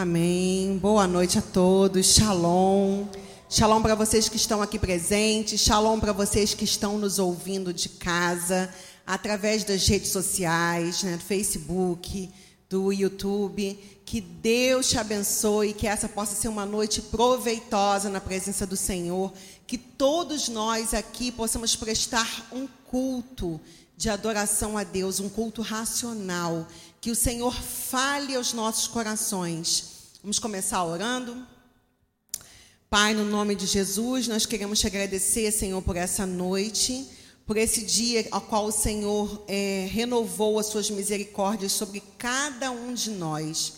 Amém. Boa noite a todos. Shalom. Shalom para vocês que estão aqui presentes. Shalom para vocês que estão nos ouvindo de casa, através das redes sociais, né, do Facebook, do YouTube. Que Deus te abençoe, que essa possa ser uma noite proveitosa na presença do Senhor. Que todos nós aqui possamos prestar um culto de adoração a Deus, um culto racional que o Senhor fale aos nossos corações. Vamos começar orando? Pai, no nome de Jesus, nós queremos te agradecer, Senhor, por essa noite, por esse dia ao qual o Senhor é, renovou as suas misericórdias sobre cada um de nós.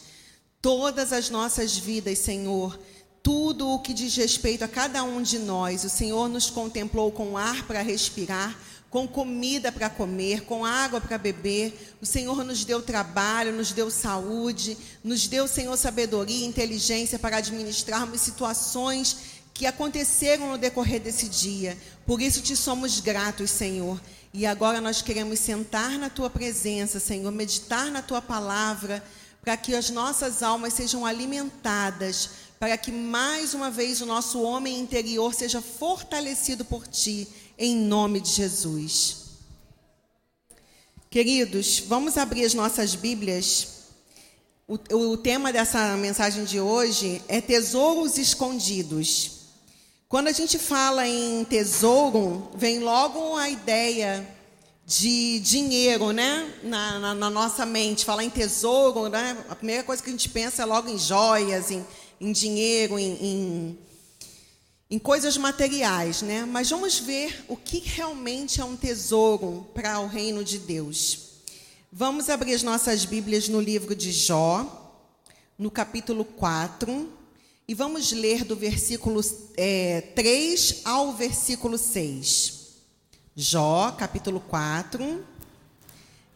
Todas as nossas vidas, Senhor, tudo o que diz respeito a cada um de nós, o Senhor nos contemplou com ar para respirar com comida para comer, com água para beber. O Senhor nos deu trabalho, nos deu saúde, nos deu, Senhor, sabedoria e inteligência para administrarmos situações que aconteceram no decorrer desse dia. Por isso te somos gratos, Senhor. E agora nós queremos sentar na tua presença, Senhor, meditar na tua palavra, para que as nossas almas sejam alimentadas, para que mais uma vez o nosso homem interior seja fortalecido por ti em nome de Jesus. Queridos, vamos abrir as nossas Bíblias. O, o, tema dessa mensagem de hoje é tesouros escondidos. Quando a gente fala em tesouro, vem logo a ideia de dinheiro, né? Na, na, na nossa mente. Falar em tesouro, né? A primeira coisa que a gente pensa é logo em joias, em, em dinheiro, em, em em coisas materiais, né? Mas vamos ver o que realmente é um tesouro para o reino de Deus. Vamos abrir as nossas Bíblias no livro de Jó, no capítulo 4, e vamos ler do versículo é, 3 ao versículo 6. Jó, capítulo 4,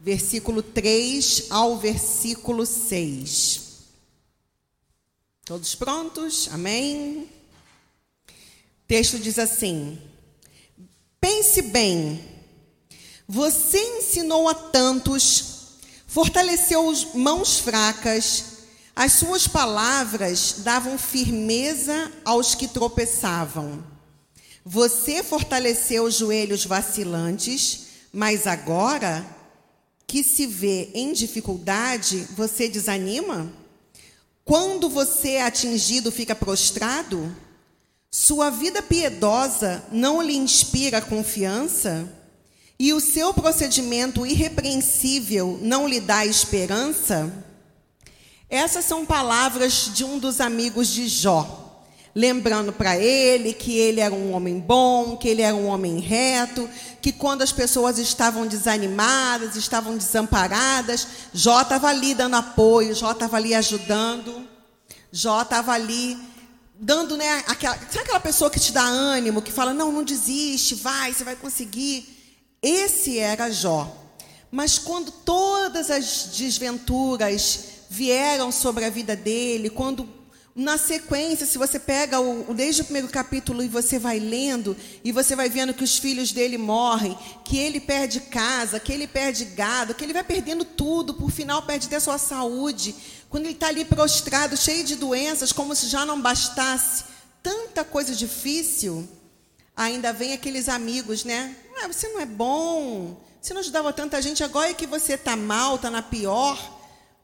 versículo 3 ao versículo 6. Todos prontos? Amém? Texto diz assim: Pense bem, você ensinou a tantos, fortaleceu mãos fracas, as suas palavras davam firmeza aos que tropeçavam. Você fortaleceu os joelhos vacilantes, mas agora que se vê em dificuldade, você desanima? Quando você é atingido, fica prostrado? Sua vida piedosa não lhe inspira confiança? E o seu procedimento irrepreensível não lhe dá esperança? Essas são palavras de um dos amigos de Jó, lembrando para ele que ele era um homem bom, que ele era um homem reto, que quando as pessoas estavam desanimadas, estavam desamparadas, Jó estava ali dando apoio, Jó estava ali ajudando, Jó estava ali dando, né, aquela, sabe aquela pessoa que te dá ânimo, que fala, não, não desiste, vai, você vai conseguir. Esse era Jó. Mas quando todas as desventuras vieram sobre a vida dele, quando na sequência, se você pega o, desde o primeiro capítulo e você vai lendo, e você vai vendo que os filhos dele morrem, que ele perde casa, que ele perde gado, que ele vai perdendo tudo, por final perde até sua saúde, quando ele está ali prostrado, cheio de doenças, como se já não bastasse tanta coisa difícil, ainda vem aqueles amigos, né? Ah, você não é bom, você não ajudava tanta gente, agora é que você está mal, está na pior,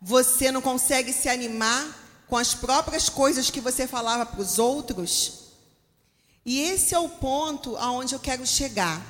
você não consegue se animar com as próprias coisas que você falava para os outros. E esse é o ponto aonde eu quero chegar.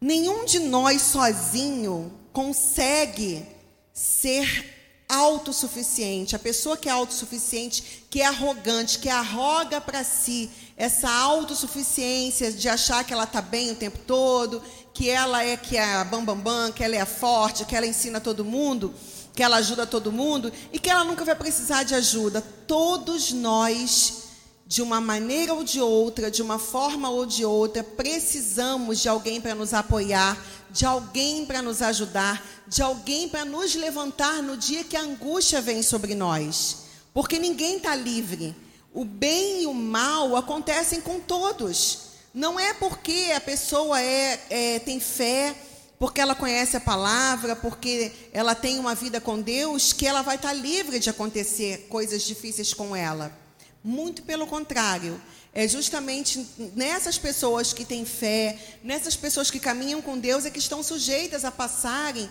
Nenhum de nós sozinho consegue ser autossuficiente, a pessoa que é autossuficiente, que é arrogante, que arroga para si essa autossuficiência de achar que ela está bem o tempo todo, que ela é que é a bambambam, bam, bam, que ela é forte, que ela ensina todo mundo, que ela ajuda todo mundo e que ela nunca vai precisar de ajuda. Todos nós, de uma maneira ou de outra, de uma forma ou de outra, precisamos de alguém para nos apoiar, de alguém para nos ajudar, de alguém para nos levantar no dia que a angústia vem sobre nós. Porque ninguém está livre. O bem e o mal acontecem com todos. Não é porque a pessoa é, é, tem fé porque ela conhece a palavra, porque ela tem uma vida com Deus, que ela vai estar livre de acontecer coisas difíceis com ela. Muito pelo contrário. É justamente nessas pessoas que têm fé, nessas pessoas que caminham com Deus, é que estão sujeitas a passarem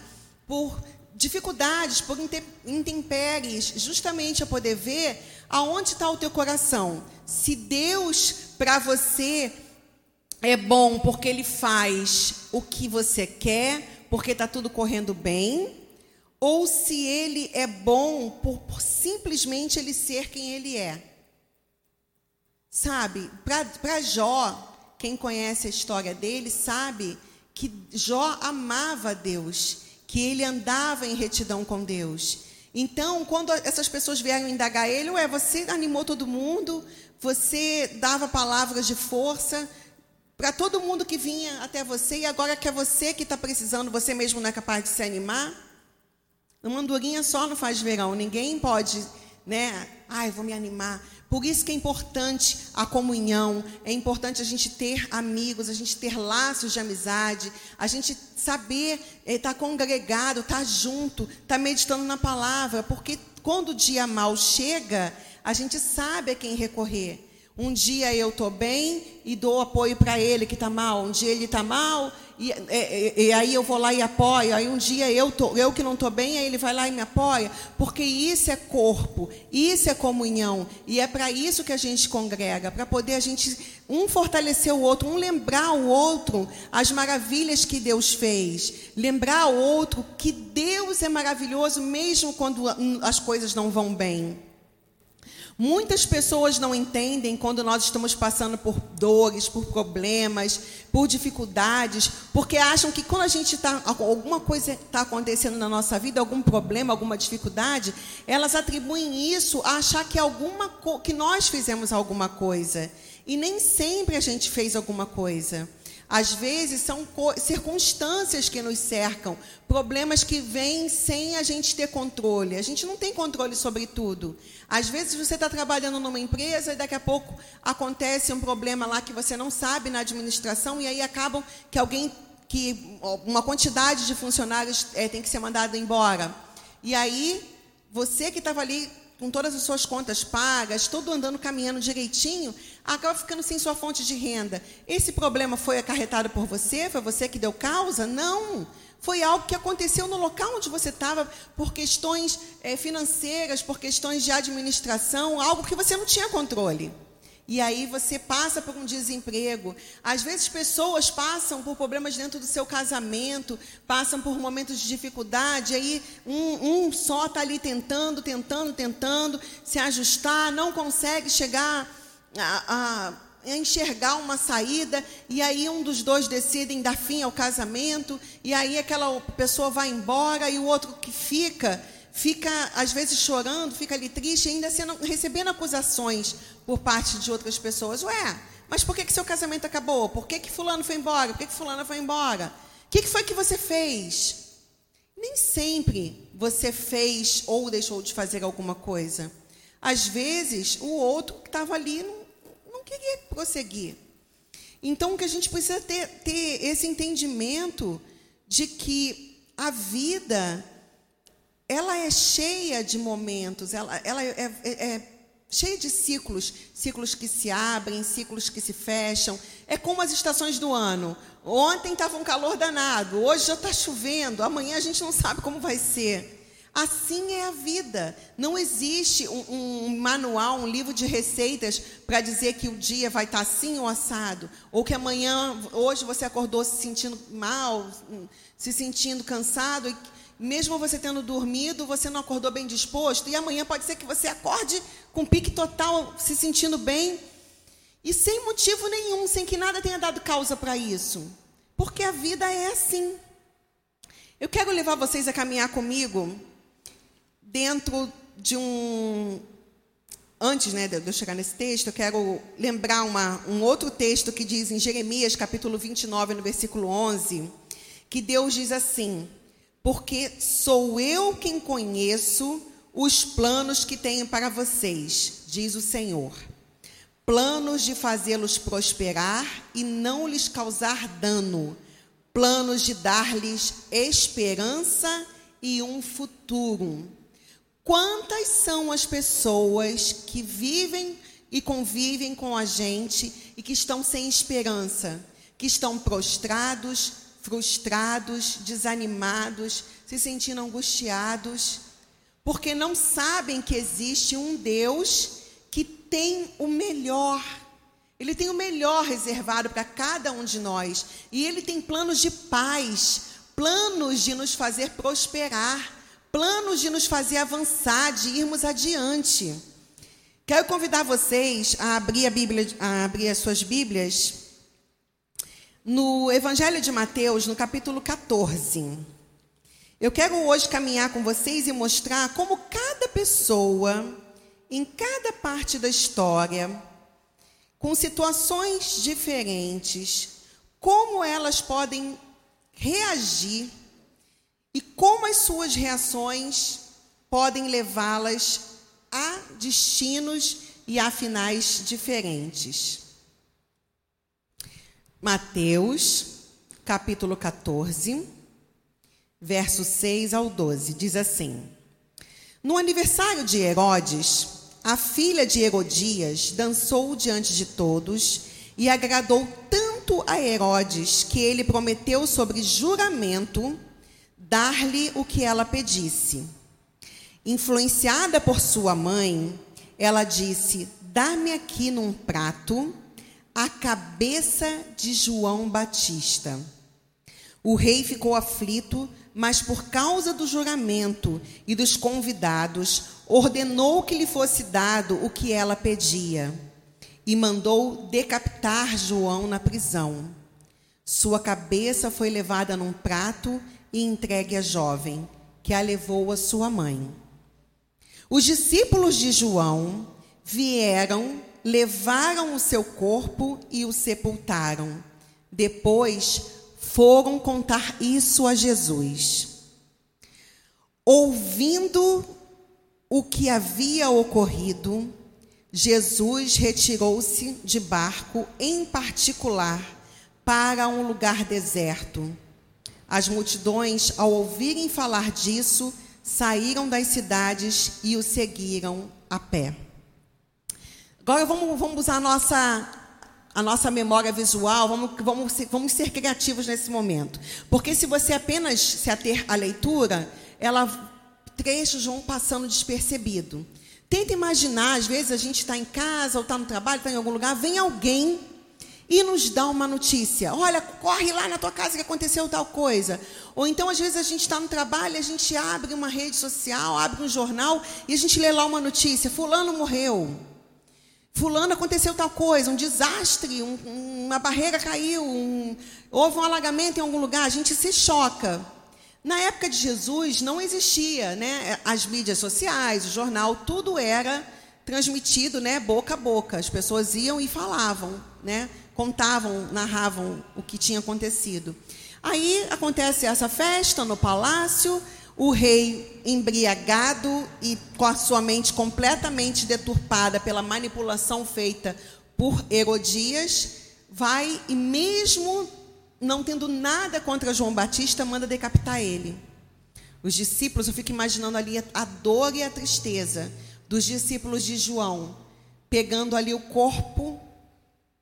por dificuldades, por intempéries, justamente a poder ver aonde está o teu coração. Se Deus para você é bom porque Ele faz o que você quer, porque está tudo correndo bem, ou se Ele é bom por, por simplesmente Ele ser quem Ele é. Sabe, para Jó, quem conhece a história dele, sabe que Jó amava Deus, que ele andava em retidão com Deus. Então, quando essas pessoas vieram indagar ele, ué, você animou todo mundo, você dava palavras de força para todo mundo que vinha até você, e agora que é você que está precisando, você mesmo não é capaz de se animar? Uma andorinha só não faz verão, ninguém pode, né? Ai, vou me animar. Por isso que é importante a comunhão, é importante a gente ter amigos, a gente ter laços de amizade, a gente saber estar eh, tá congregado, estar tá junto, estar tá meditando na palavra, porque quando o dia mal chega, a gente sabe a quem recorrer. Um dia eu estou bem e dou apoio para ele que está mal. Um dia ele está mal e, e, e, aí eu vou lá e apoio. Aí um dia eu, tô, eu que não estou bem, aí ele vai lá e me apoia. Porque isso é corpo, isso é comunhão. E é para isso que a gente congrega, para poder a gente um fortalecer o outro, um lembrar o outro as maravilhas que Deus fez. Lembrar o outro que Deus é maravilhoso mesmo quando as coisas não vão bem. Muitas pessoas não entendem quando nós estamos passando por dores, por problemas, por dificuldades, porque acham que quando a gente está alguma coisa está acontecendo na nossa vida, algum problema, alguma dificuldade, elas atribuem isso a achar que alguma que nós fizemos alguma coisa e nem sempre a gente fez alguma coisa. Às vezes são circunstâncias que nos cercam, problemas que vêm sem a gente ter controle. A gente não tem controle sobre tudo. Às vezes você está trabalhando numa empresa e daqui a pouco acontece um problema lá que você não sabe na administração e aí acabam que alguém que uma quantidade de funcionários é, tem que ser mandado embora. E aí você que estava ali com todas as suas contas pagas, todo andando caminhando direitinho, acaba ficando sem sua fonte de renda. Esse problema foi acarretado por você? Foi você que deu causa? Não. Foi algo que aconteceu no local onde você estava, por questões é, financeiras, por questões de administração, algo que você não tinha controle. E aí você passa por um desemprego. Às vezes pessoas passam por problemas dentro do seu casamento, passam por momentos de dificuldade, aí um, um só está ali tentando, tentando, tentando se ajustar, não consegue chegar a, a, enxergar uma saída, e aí um dos dois decidem dar fim ao casamento, e aí aquela pessoa vai embora e o outro que fica fica às vezes chorando, fica ali triste, ainda sendo, recebendo acusações por parte de outras pessoas. Ué, mas por que, que seu casamento acabou? Por que, que fulano foi embora? Por que, que fulana foi embora? O que, que foi que você fez? Nem sempre você fez ou deixou de fazer alguma coisa. Às vezes, o outro que estava ali não, não queria prosseguir. Então, o que a gente precisa ter, ter esse entendimento de que a vida ela é cheia de momentos, ela, ela é, é, é cheia de ciclos, ciclos que se abrem, ciclos que se fecham. É como as estações do ano. Ontem estava um calor danado, hoje já está chovendo, amanhã a gente não sabe como vai ser. Assim é a vida. Não existe um, um manual, um livro de receitas para dizer que o dia vai estar tá assim ou assado. Ou que amanhã, hoje você acordou se sentindo mal, se sentindo cansado. E mesmo você tendo dormido, você não acordou bem disposto, e amanhã pode ser que você acorde com pique total, se sentindo bem, e sem motivo nenhum, sem que nada tenha dado causa para isso. Porque a vida é assim. Eu quero levar vocês a caminhar comigo dentro de um. Antes né, de eu chegar nesse texto, eu quero lembrar uma, um outro texto que diz em Jeremias, capítulo 29, no versículo 11, que Deus diz assim: porque sou eu quem conheço os planos que tenho para vocês, diz o Senhor. Planos de fazê-los prosperar e não lhes causar dano. planos de dar-lhes esperança e um futuro. Quantas são as pessoas que vivem e convivem com a gente e que estão sem esperança, que estão prostrados, frustrados, desanimados, se sentindo angustiados, porque não sabem que existe um Deus que tem o melhor. Ele tem o melhor reservado para cada um de nós. E ele tem planos de paz, planos de nos fazer prosperar, planos de nos fazer avançar, de irmos adiante. Quero convidar vocês a abrir a Bíblia, a abrir as suas Bíblias no Evangelho de Mateus, no capítulo 14. Eu quero hoje caminhar com vocês e mostrar como cada pessoa, em cada parte da história, com situações diferentes, como elas podem reagir e como as suas reações podem levá-las a destinos e a finais diferentes. Mateus, capítulo 14, verso 6 ao 12, diz assim: No aniversário de Herodes, a filha de Herodias dançou diante de todos e agradou tanto a Herodes que ele prometeu sobre juramento dar-lhe o que ela pedisse. Influenciada por sua mãe, ela disse: Dá-me aqui num prato a cabeça de João Batista. O rei ficou aflito, mas por causa do juramento e dos convidados, ordenou que lhe fosse dado o que ela pedia e mandou decapitar João na prisão. Sua cabeça foi levada num prato e entregue à jovem, que a levou à sua mãe. Os discípulos de João vieram, levaram o seu corpo e o sepultaram. Depois foram contar isso a Jesus. Ouvindo o que havia ocorrido, Jesus retirou-se de barco, em particular, para um lugar deserto. As multidões, ao ouvirem falar disso, saíram das cidades e o seguiram a pé. Agora vamos, vamos usar a nossa, a nossa memória visual, vamos, vamos, ser, vamos ser criativos nesse momento. Porque se você apenas se ater à leitura, ela trechos vão passando despercebido. Tenta imaginar, às vezes a gente está em casa ou está no trabalho, está em algum lugar, vem alguém e nos dá uma notícia. Olha, corre lá na tua casa que aconteceu tal coisa. Ou então, às vezes, a gente está no trabalho, a gente abre uma rede social, abre um jornal e a gente lê lá uma notícia: Fulano morreu. Fulano aconteceu tal coisa, um desastre, um, uma barreira caiu, um, houve um alagamento em algum lugar, a gente se choca. Na época de Jesus não existia, né? As mídias sociais, o jornal, tudo era transmitido, né, boca a boca. As pessoas iam e falavam, né? contavam, narravam o que tinha acontecido. Aí acontece essa festa no palácio, o rei embriagado e com a sua mente completamente deturpada pela manipulação feita por Herodias, vai e mesmo não tendo nada contra João Batista, manda decapitar ele. Os discípulos, eu fico imaginando ali a dor e a tristeza dos discípulos de João, pegando ali o corpo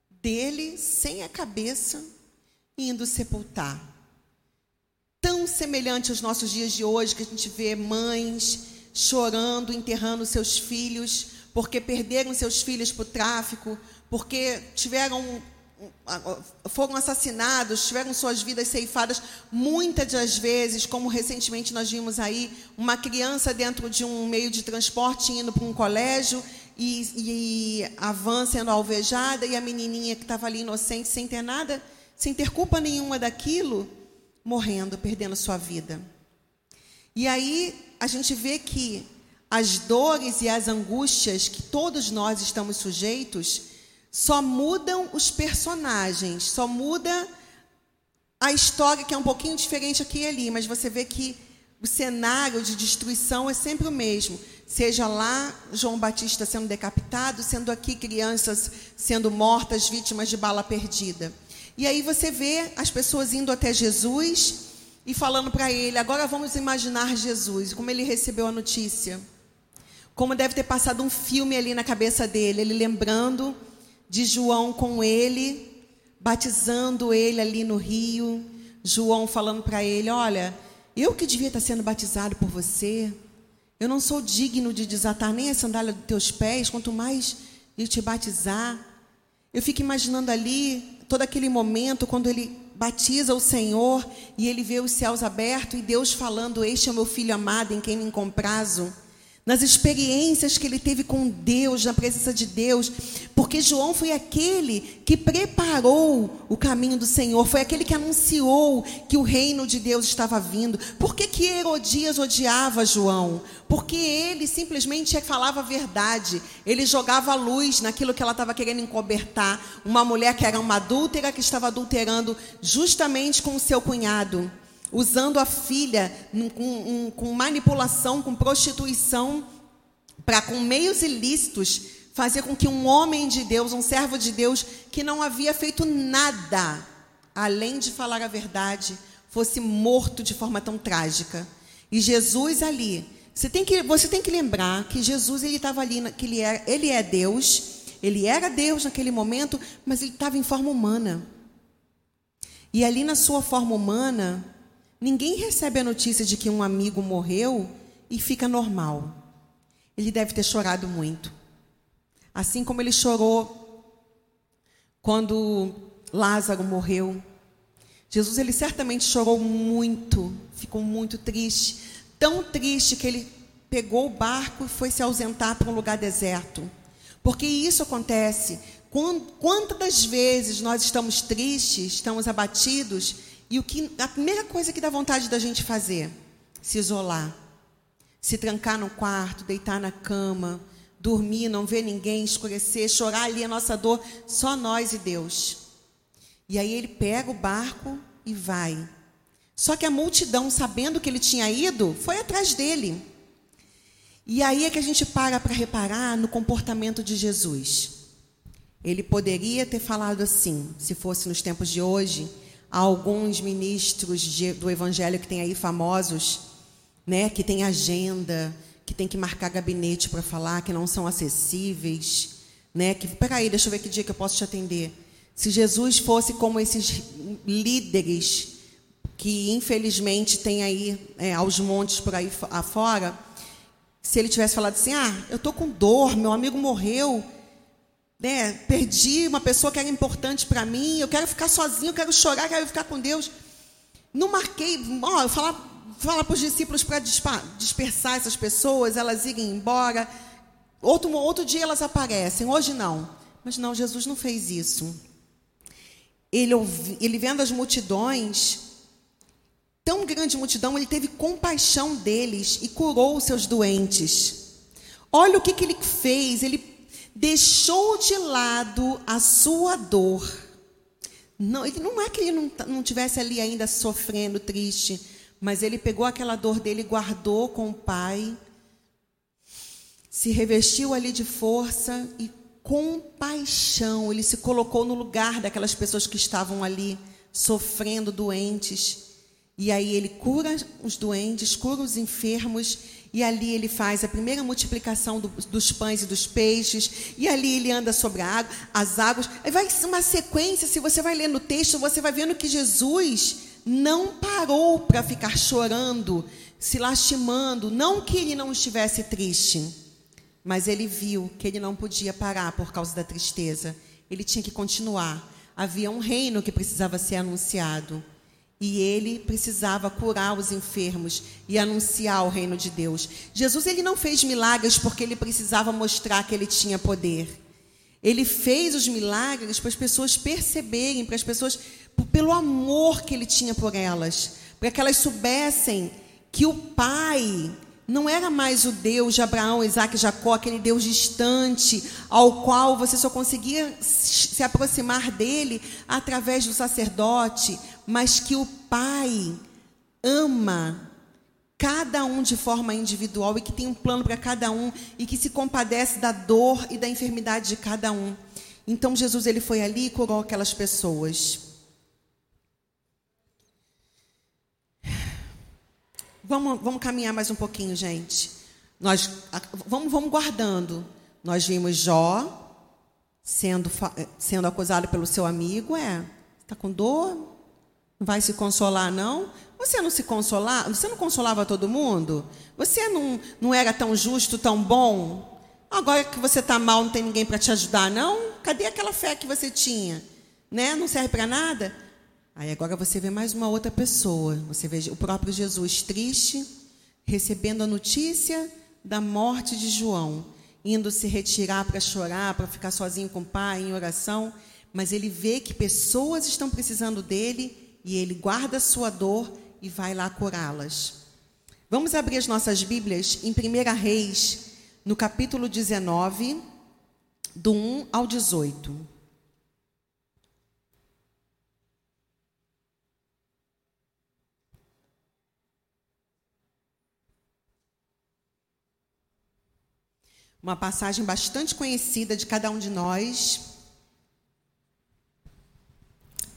dele sem a cabeça, indo sepultar. Tão semelhante aos nossos dias de hoje, que a gente vê mães chorando, enterrando seus filhos, porque perderam seus filhos para o tráfico, porque tiveram foram assassinados, tiveram suas vidas ceifadas, muitas das vezes, como recentemente nós vimos aí, uma criança dentro de um meio de transporte indo para um colégio e, e a van sendo alvejada e a menininha que estava ali inocente, sem ter nada, sem ter culpa nenhuma daquilo, morrendo, perdendo sua vida. E aí a gente vê que as dores e as angústias que todos nós estamos sujeitos só mudam os personagens, só muda a história que é um pouquinho diferente aqui e ali, mas você vê que o cenário de destruição é sempre o mesmo. Seja lá João Batista sendo decapitado, sendo aqui crianças sendo mortas, vítimas de bala perdida. E aí você vê as pessoas indo até Jesus e falando para ele: agora vamos imaginar Jesus, como ele recebeu a notícia. Como deve ter passado um filme ali na cabeça dele, ele lembrando de João com ele, batizando ele ali no rio. João falando para ele: Olha, eu que devia estar sendo batizado por você, eu não sou digno de desatar nem a sandália dos teus pés, quanto mais de te batizar. Eu fico imaginando ali todo aquele momento quando ele batiza o Senhor e ele vê os céus abertos e Deus falando: Este é o meu filho amado em quem me comprazo nas experiências que ele teve com Deus, na presença de Deus, porque João foi aquele que preparou o caminho do Senhor, foi aquele que anunciou que o reino de Deus estava vindo. Por que, que Herodias odiava João? Porque ele simplesmente falava a verdade, ele jogava luz naquilo que ela estava querendo encobertar. Uma mulher que era uma adúltera, que estava adulterando justamente com o seu cunhado usando a filha com, com manipulação, com prostituição, para com meios ilícitos fazer com que um homem de Deus, um servo de Deus, que não havia feito nada além de falar a verdade, fosse morto de forma tão trágica. E Jesus ali, você tem que, você tem que lembrar que Jesus ele estava ali, que ele é, ele é Deus, ele era Deus naquele momento, mas ele estava em forma humana. E ali na sua forma humana, Ninguém recebe a notícia de que um amigo morreu e fica normal. Ele deve ter chorado muito. Assim como ele chorou quando Lázaro morreu. Jesus, ele certamente chorou muito, ficou muito triste. Tão triste que ele pegou o barco e foi se ausentar para um lugar deserto. Porque isso acontece. Quantas vezes nós estamos tristes, estamos abatidos e o que a primeira coisa que dá vontade da gente fazer, se isolar, se trancar no quarto, deitar na cama, dormir, não ver ninguém, escurecer, chorar ali a nossa dor, só nós e Deus. E aí ele pega o barco e vai. Só que a multidão, sabendo que ele tinha ido, foi atrás dele. E aí é que a gente para para reparar no comportamento de Jesus. Ele poderia ter falado assim, se fosse nos tempos de hoje, Há alguns ministros de, do evangelho que tem aí famosos, né, que tem agenda, que tem que marcar gabinete para falar, que não são acessíveis, né, que peraí, deixa eu ver que dia que eu posso te atender. Se Jesus fosse como esses líderes que infelizmente tem aí é, aos montes por aí afora, se ele tivesse falado assim, ah, eu tô com dor, meu amigo morreu, né, perdi uma pessoa que era importante para mim, eu quero ficar sozinho, eu quero chorar, quero ficar com Deus. Não marquei, ó, eu fala, fala para os discípulos para dispersar essas pessoas, elas irem embora. Outro, outro dia elas aparecem, hoje não. Mas não, Jesus não fez isso. Ele, ele vendo as multidões, tão grande multidão, ele teve compaixão deles e curou os seus doentes. Olha o que, que ele fez, ele deixou de lado a sua dor. Não, ele, não é que ele não, não tivesse ali ainda sofrendo, triste, mas ele pegou aquela dor dele guardou com o Pai, se revestiu ali de força e compaixão. Ele se colocou no lugar daquelas pessoas que estavam ali sofrendo, doentes. E aí ele cura os doentes, cura os enfermos e ali ele faz a primeira multiplicação do, dos pães e dos peixes. E ali ele anda sobre a água, as águas. Aí vai uma sequência, se você vai lendo o texto, você vai vendo que Jesus não parou para ficar chorando, se lastimando. Não que ele não estivesse triste, mas ele viu que ele não podia parar por causa da tristeza. Ele tinha que continuar. Havia um reino que precisava ser anunciado. E ele precisava curar os enfermos e anunciar o reino de Deus. Jesus ele não fez milagres porque ele precisava mostrar que ele tinha poder. Ele fez os milagres para as pessoas perceberem, para as pessoas pelo amor que ele tinha por elas, para que elas soubessem que o Pai não era mais o Deus de Abraão, Isaac e Jacó, aquele Deus distante, ao qual você só conseguia se aproximar dele através do sacerdote, mas que o Pai ama cada um de forma individual e que tem um plano para cada um e que se compadece da dor e da enfermidade de cada um. Então Jesus ele foi ali e curou aquelas pessoas. Vamos, vamos caminhar mais um pouquinho, gente. Nós vamos, vamos guardando. Nós vimos Jó sendo, eh, sendo acusado pelo seu amigo, é. Está com dor? Vai se consolar, não? Você não se consolar? Você não consolava todo mundo? Você não, não era tão justo, tão bom? Agora que você está mal, não tem ninguém para te ajudar, não? Cadê aquela fé que você tinha? Né? Não serve para nada? Aí agora você vê mais uma outra pessoa. Você vê o próprio Jesus triste, recebendo a notícia da morte de João, indo se retirar para chorar, para ficar sozinho com o pai em oração, mas ele vê que pessoas estão precisando dele e ele guarda a sua dor e vai lá curá-las. Vamos abrir as nossas Bíblias em 1 Reis, no capítulo 19, do 1 ao 18. Uma passagem bastante conhecida de cada um de nós.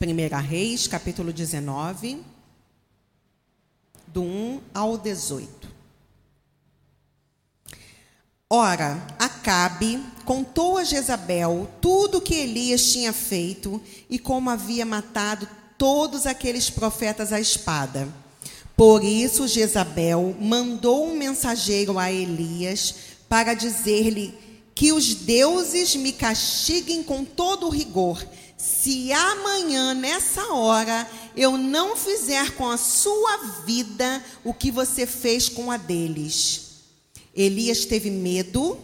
1 Reis, capítulo 19, do 1 ao 18. Ora, Acabe contou a Jezabel tudo o que Elias tinha feito e como havia matado todos aqueles profetas à espada. Por isso, Jezabel mandou um mensageiro a Elias para dizer-lhe que os deuses me castiguem com todo rigor, se amanhã, nessa hora, eu não fizer com a sua vida o que você fez com a deles. Elias teve medo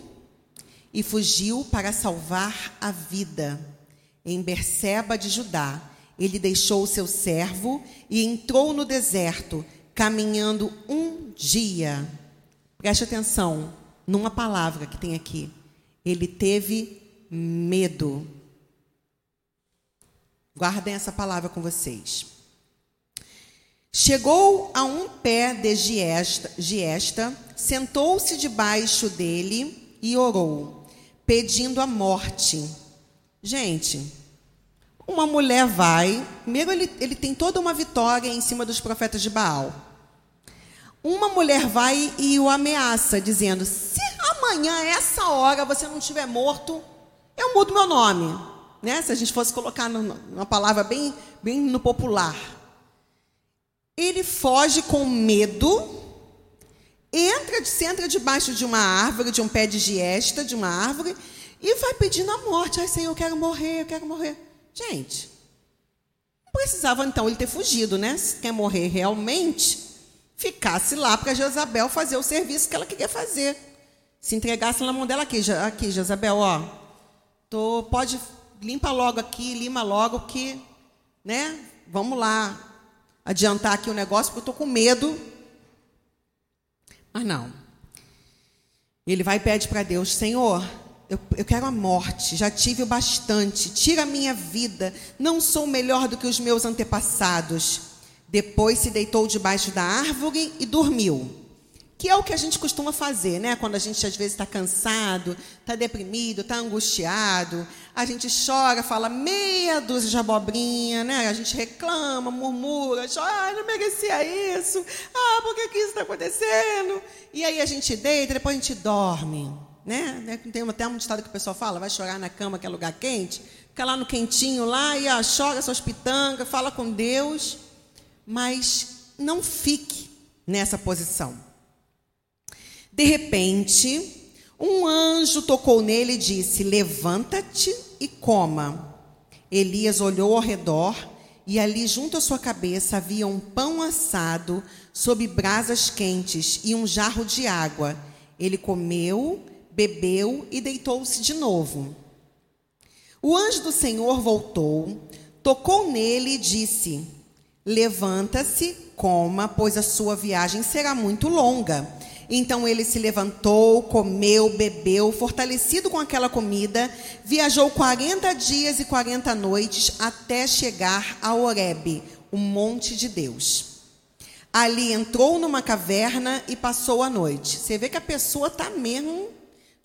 e fugiu para salvar a vida. Em Berseba de Judá, ele deixou o seu servo e entrou no deserto, caminhando um dia. Preste atenção numa palavra que tem aqui. Ele teve medo. Guardem essa palavra com vocês. Chegou a um pé de Giesta, Giesta sentou-se debaixo dele e orou, pedindo a morte. Gente, uma mulher vai, primeiro ele, ele tem toda uma vitória em cima dos profetas de Baal. Uma mulher vai e o ameaça, dizendo: se amanhã, essa hora, você não estiver morto, eu mudo meu nome. Né? Se a gente fosse colocar uma palavra bem, bem no popular. Ele foge com medo, entra, se entra debaixo de uma árvore, de um pé de giesta, de uma árvore, e vai pedindo a morte. Ai, Senhor, eu quero morrer, eu quero morrer. Gente, não precisava então ele ter fugido, né? Se quer morrer realmente, ficasse lá para Jezabel fazer o serviço que ela queria fazer. Se entregasse na mão dela aqui, aqui Jezabel, ó, tô, pode limpa logo aqui, lima logo que, né? Vamos lá, adiantar aqui o negócio, porque eu estou com medo. Mas não. Ele vai e pede para Deus: Senhor, eu, eu, quero a morte, já tive o bastante, tira a minha vida, não sou melhor do que os meus antepassados. Depois se deitou debaixo da árvore e dormiu que é o que a gente costuma fazer, né? Quando a gente às vezes está cansado, está deprimido, está angustiado, a gente chora, fala meia dúzia de abobrinha, né? A gente reclama, murmura, chora, ah, não merecia isso, ah, por que, que isso está acontecendo? E aí a gente deita, depois a gente dorme, né? Tem até um ditado que o pessoal fala, vai chorar na cama que é lugar quente, fica lá no quentinho lá e ó, chora suas pitangas, fala com Deus, mas não fique nessa posição. De repente, um anjo tocou nele e disse: Levanta-te e coma. Elias olhou ao redor e ali junto à sua cabeça havia um pão assado sob brasas quentes e um jarro de água. Ele comeu, bebeu e deitou-se de novo. O anjo do Senhor voltou, tocou nele e disse: Levanta-se, coma, pois a sua viagem será muito longa. Então ele se levantou, comeu, bebeu, fortalecido com aquela comida, viajou 40 dias e 40 noites até chegar a Horebe, o monte de Deus. Ali entrou numa caverna e passou a noite. Você vê que a pessoa está mesmo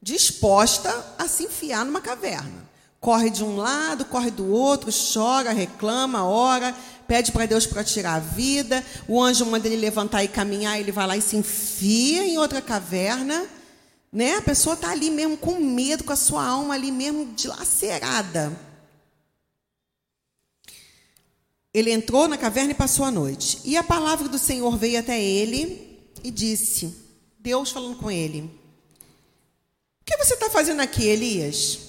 disposta a se enfiar numa caverna. Corre de um lado, corre do outro, chora, reclama, ora, pede para Deus para tirar a vida. O anjo manda ele levantar e caminhar, ele vai lá e se enfia em outra caverna. Né? A pessoa está ali mesmo com medo, com a sua alma ali mesmo dilacerada. Ele entrou na caverna e passou a noite. E a palavra do Senhor veio até ele e disse: Deus falando com ele: O que você está fazendo aqui, Elias?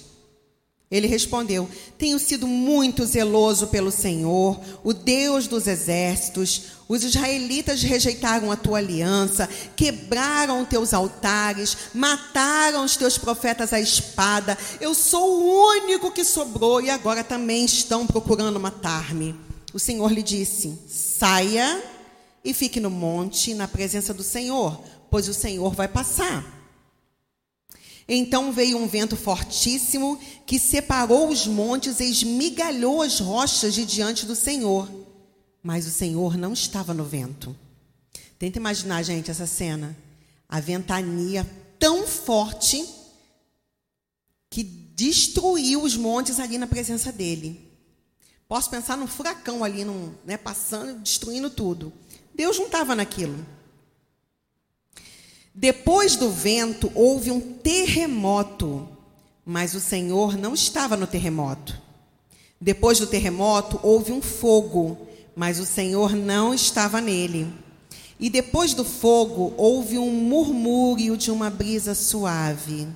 Ele respondeu: Tenho sido muito zeloso pelo Senhor, o Deus dos exércitos. Os israelitas rejeitaram a tua aliança, quebraram teus altares, mataram os teus profetas à espada. Eu sou o único que sobrou e agora também estão procurando matar-me. O Senhor lhe disse: Saia e fique no monte, na presença do Senhor, pois o Senhor vai passar. Então veio um vento fortíssimo que separou os montes e esmigalhou as rochas de diante do Senhor. Mas o Senhor não estava no vento. Tenta imaginar, gente, essa cena. A ventania tão forte que destruiu os montes ali na presença dele. Posso pensar num furacão ali, num, né, passando, destruindo tudo. Deus não estava naquilo. Depois do vento houve um terremoto, mas o Senhor não estava no terremoto. Depois do terremoto houve um fogo, mas o Senhor não estava nele. E depois do fogo houve um murmúrio de uma brisa suave.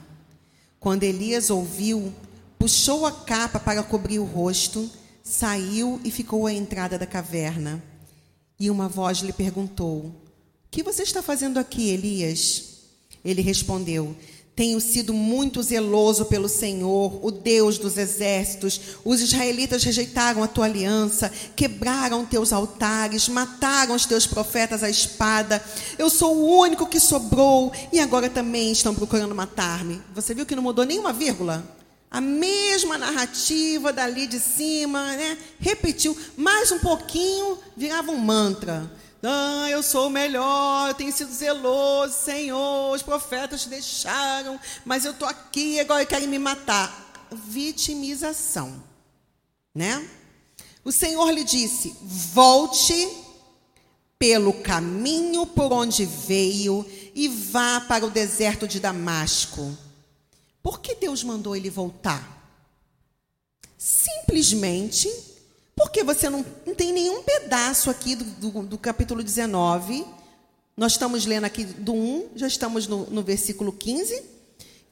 Quando Elias ouviu, puxou a capa para cobrir o rosto, saiu e ficou à entrada da caverna. E uma voz lhe perguntou: que você está fazendo aqui, Elias? Ele respondeu: Tenho sido muito zeloso pelo Senhor, o Deus dos exércitos. Os israelitas rejeitaram a tua aliança, quebraram teus altares, mataram os teus profetas à espada. Eu sou o único que sobrou e agora também estão procurando matar-me. Você viu que não mudou nenhuma vírgula? A mesma narrativa dali de cima, né? Repetiu mais um pouquinho, virava um mantra. Ah, eu sou o melhor, eu tenho sido zeloso, Senhor, os profetas te deixaram, mas eu estou aqui, agora querem me matar. Vitimização, né? O Senhor lhe disse: volte pelo caminho por onde veio e vá para o deserto de Damasco. Por que Deus mandou ele voltar? Simplesmente porque você não, não tem nenhum pedaço aqui do, do, do, capítulo 19. Nós estamos lendo aqui do 1, já estamos no, no versículo 15.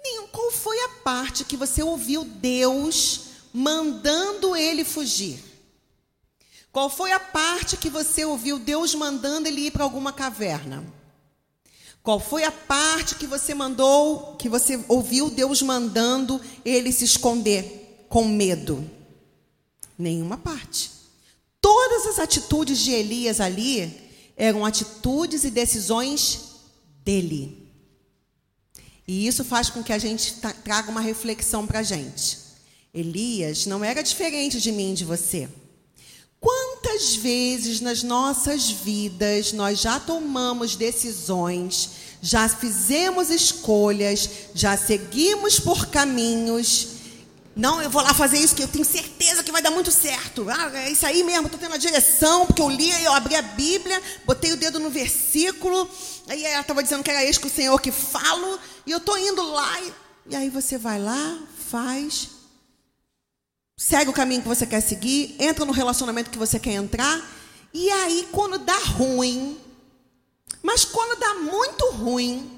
Nenhum, qual foi a parte que você ouviu Deus mandando ele fugir? Qual foi a parte que você ouviu Deus mandando ele ir para alguma caverna? Qual foi a parte que você mandou, que você ouviu Deus mandando ele se esconder com medo? Nenhuma parte. Todas as atitudes de Elias ali eram atitudes e decisões dele. E isso faz com que a gente traga uma reflexão para a gente. Elias não era diferente de mim e de você. Quantas vezes nas nossas vidas nós já tomamos decisões, já fizemos escolhas, já seguimos por caminhos não, eu vou lá fazer isso que eu tenho certeza que vai dar muito certo. Ah, é isso aí mesmo, estou tendo a direção, porque eu li, eu abri a Bíblia, botei o dedo no versículo, aí ela estava dizendo que era isso que o Senhor que falo, e eu estou indo lá, e, e aí você vai lá, faz, segue o caminho que você quer seguir, entra no relacionamento que você quer entrar, e aí quando dá ruim, mas quando dá muito ruim,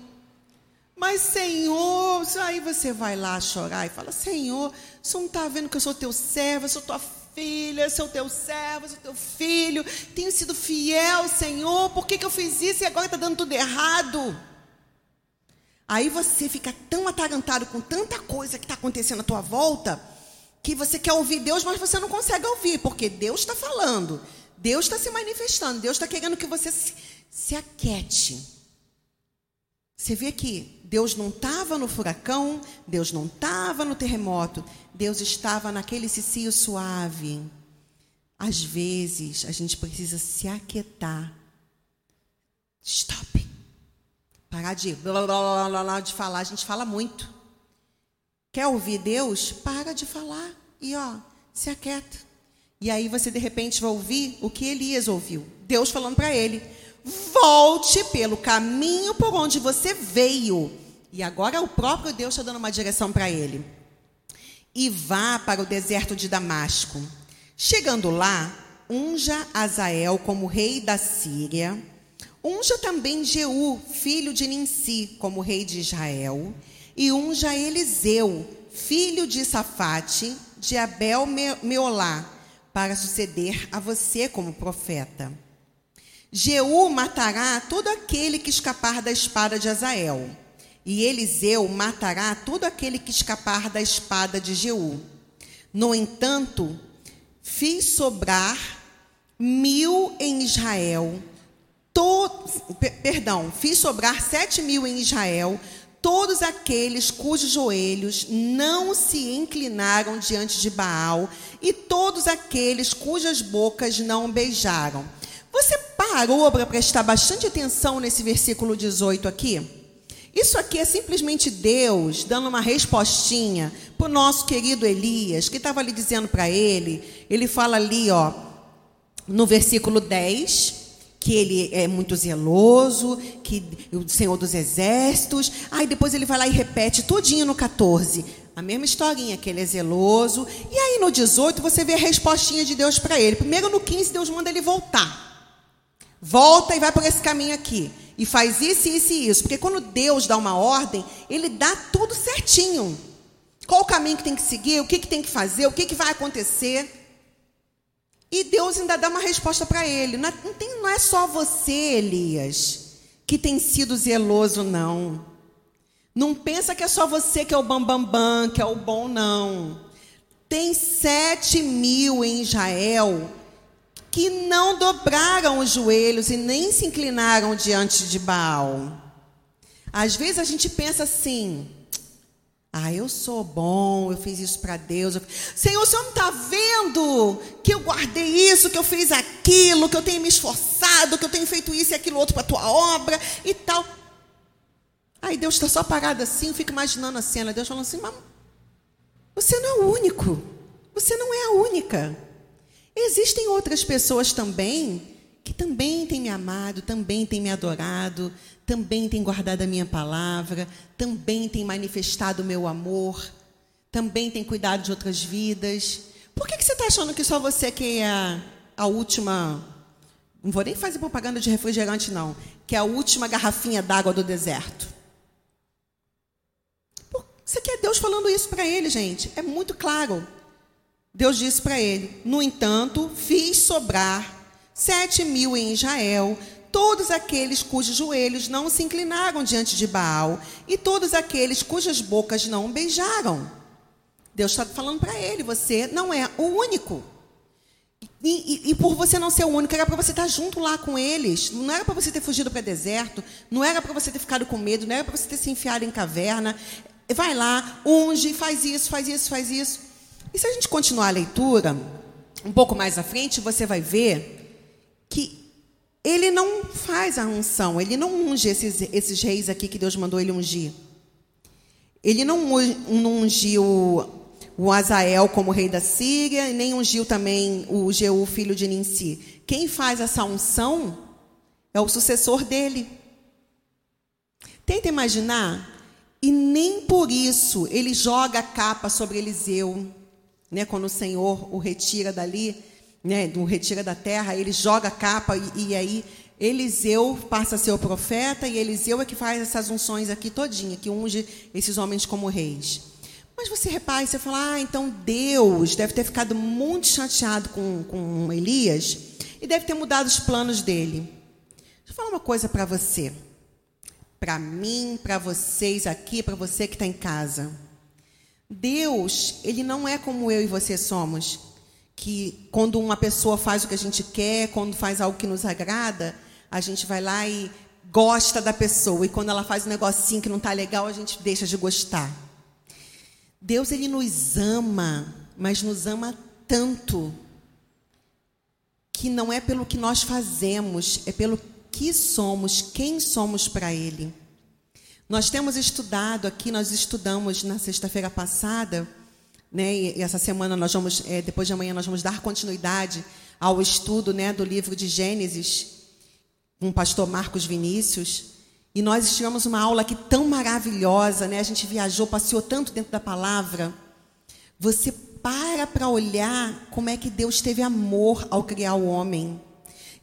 mas, Senhor, aí você vai lá chorar e fala: Senhor, você não está vendo que eu sou teu servo, eu sou tua filha, sou teu servo, sou teu filho, tenho sido fiel, Senhor, por que, que eu fiz isso e agora está dando tudo errado? Aí você fica tão atarantado com tanta coisa que está acontecendo à tua volta, que você quer ouvir Deus, mas você não consegue ouvir, porque Deus está falando, Deus está se manifestando, Deus está querendo que você se, se aquete. Você vê que Deus não estava no furacão, Deus não estava no terremoto, Deus estava naquele cicio suave. Às vezes, a gente precisa se aquietar. Stop. Parar de, blá, blá, blá, blá, de falar. A gente fala muito. Quer ouvir Deus? Para de falar e ó, se aquieta. E aí você de repente vai ouvir o que Elias ouviu. Deus falando para ele: volte pelo caminho por onde você veio. E agora o próprio Deus está dando uma direção para ele. E vá para o deserto de Damasco. Chegando lá, unja Azael como rei da Síria. Unja também Jeú, filho de Ninsi, como rei de Israel. E unja Eliseu, filho de Safate, de Abel Meolá, para suceder a você como profeta. Jeú matará todo aquele que escapar da espada de Azael, e Eliseu matará todo aquele que escapar da espada de Jeú. No entanto, fiz sobrar mil em Israel, to, perdão, fiz sobrar sete mil em Israel, todos aqueles cujos joelhos não se inclinaram diante de Baal, e todos aqueles cujas bocas não beijaram. Parou para prestar bastante atenção nesse versículo 18 aqui? Isso aqui é simplesmente Deus dando uma respostinha para o nosso querido Elias, que estava ali dizendo para ele. Ele fala ali, ó, no versículo 10, que ele é muito zeloso, que o Senhor dos Exércitos. Aí depois ele vai lá e repete tudinho no 14. A mesma historinha, que ele é zeloso. E aí no 18 você vê a respostinha de Deus para ele. Primeiro no 15, Deus manda ele voltar. Volta e vai por esse caminho aqui. E faz isso, isso e isso. Porque quando Deus dá uma ordem, Ele dá tudo certinho. Qual o caminho que tem que seguir, o que, que tem que fazer, o que, que vai acontecer. E Deus ainda dá uma resposta para ele. Não é, não, tem, não é só você, Elias, que tem sido zeloso, não. Não pensa que é só você que é o bambambam, bam, bam, que é o bom, não. Tem sete mil em Israel que não dobraram os joelhos e nem se inclinaram diante de Baal. Às vezes a gente pensa assim: ah, eu sou bom, eu fiz isso para Deus. Senhor, o Senhor não está vendo que eu guardei isso, que eu fiz aquilo, que eu tenho me esforçado, que eu tenho feito isso e aquilo outro para a tua obra e tal. Aí Deus está só parado assim, fica imaginando a cena. Deus falando assim: mas você não é o único, você não é a única. Existem outras pessoas também que também têm me amado, também têm me adorado, também têm guardado a minha palavra, também têm manifestado o meu amor, também têm cuidado de outras vidas. Por que, que você está achando que só você que é a, última. Não vou nem fazer propaganda de refrigerante, não. Que é a última garrafinha d'água do deserto. Você quer Deus falando isso para ele, gente? É muito claro. Deus disse para ele: No entanto, fiz sobrar sete mil em Israel, todos aqueles cujos joelhos não se inclinaram diante de Baal, e todos aqueles cujas bocas não beijaram. Deus está falando para ele: Você não é o único. E, e, e, por você não ser o único, era para você estar junto lá com eles. Não era para você ter fugido para deserto, não era para você ter ficado com medo, não era para você ter se enfiado em caverna. Vai lá, unge, faz isso, faz isso, faz isso. E se a gente continuar a leitura, um pouco mais à frente, você vai ver que ele não faz a unção, ele não unge esses, esses reis aqui que Deus mandou ele ungir. Ele não, não ungiu o Azael como rei da Síria, nem ungiu também o Jeú, filho de Ninsi. Quem faz essa unção é o sucessor dele. Tenta imaginar, e nem por isso ele joga a capa sobre Eliseu, né, quando o Senhor o retira dali, né, o retira da terra, ele joga a capa e, e, aí Eliseu passa a ser o profeta e Eliseu é que faz essas unções aqui todinha, que unge esses homens como reis. Mas você repara, você fala, ah, então Deus deve ter ficado muito chateado com, com Elias e deve ter mudado os planos dele. Deixa eu falar uma coisa para você. Para mim, para vocês aqui, para você que está em casa. Deus, ele não é como eu e você somos, que quando uma pessoa faz o que a gente quer, quando faz algo que nos agrada, a gente vai lá e gosta da pessoa, e quando ela faz um negocinho que não está legal, a gente deixa de gostar. Deus, ele nos ama, mas nos ama tanto, que não é pelo que nós fazemos, é pelo que somos, quem somos para Ele. Nós temos estudado aqui, nós estudamos na sexta-feira passada, né, e essa semana nós vamos, é, depois de amanhã nós vamos dar continuidade ao estudo né, do livro de Gênesis, com o pastor Marcos Vinícius. E nós tivemos uma aula aqui tão maravilhosa, né? A gente viajou, passeou tanto dentro da palavra. Você para para olhar como é que Deus teve amor ao criar o homem.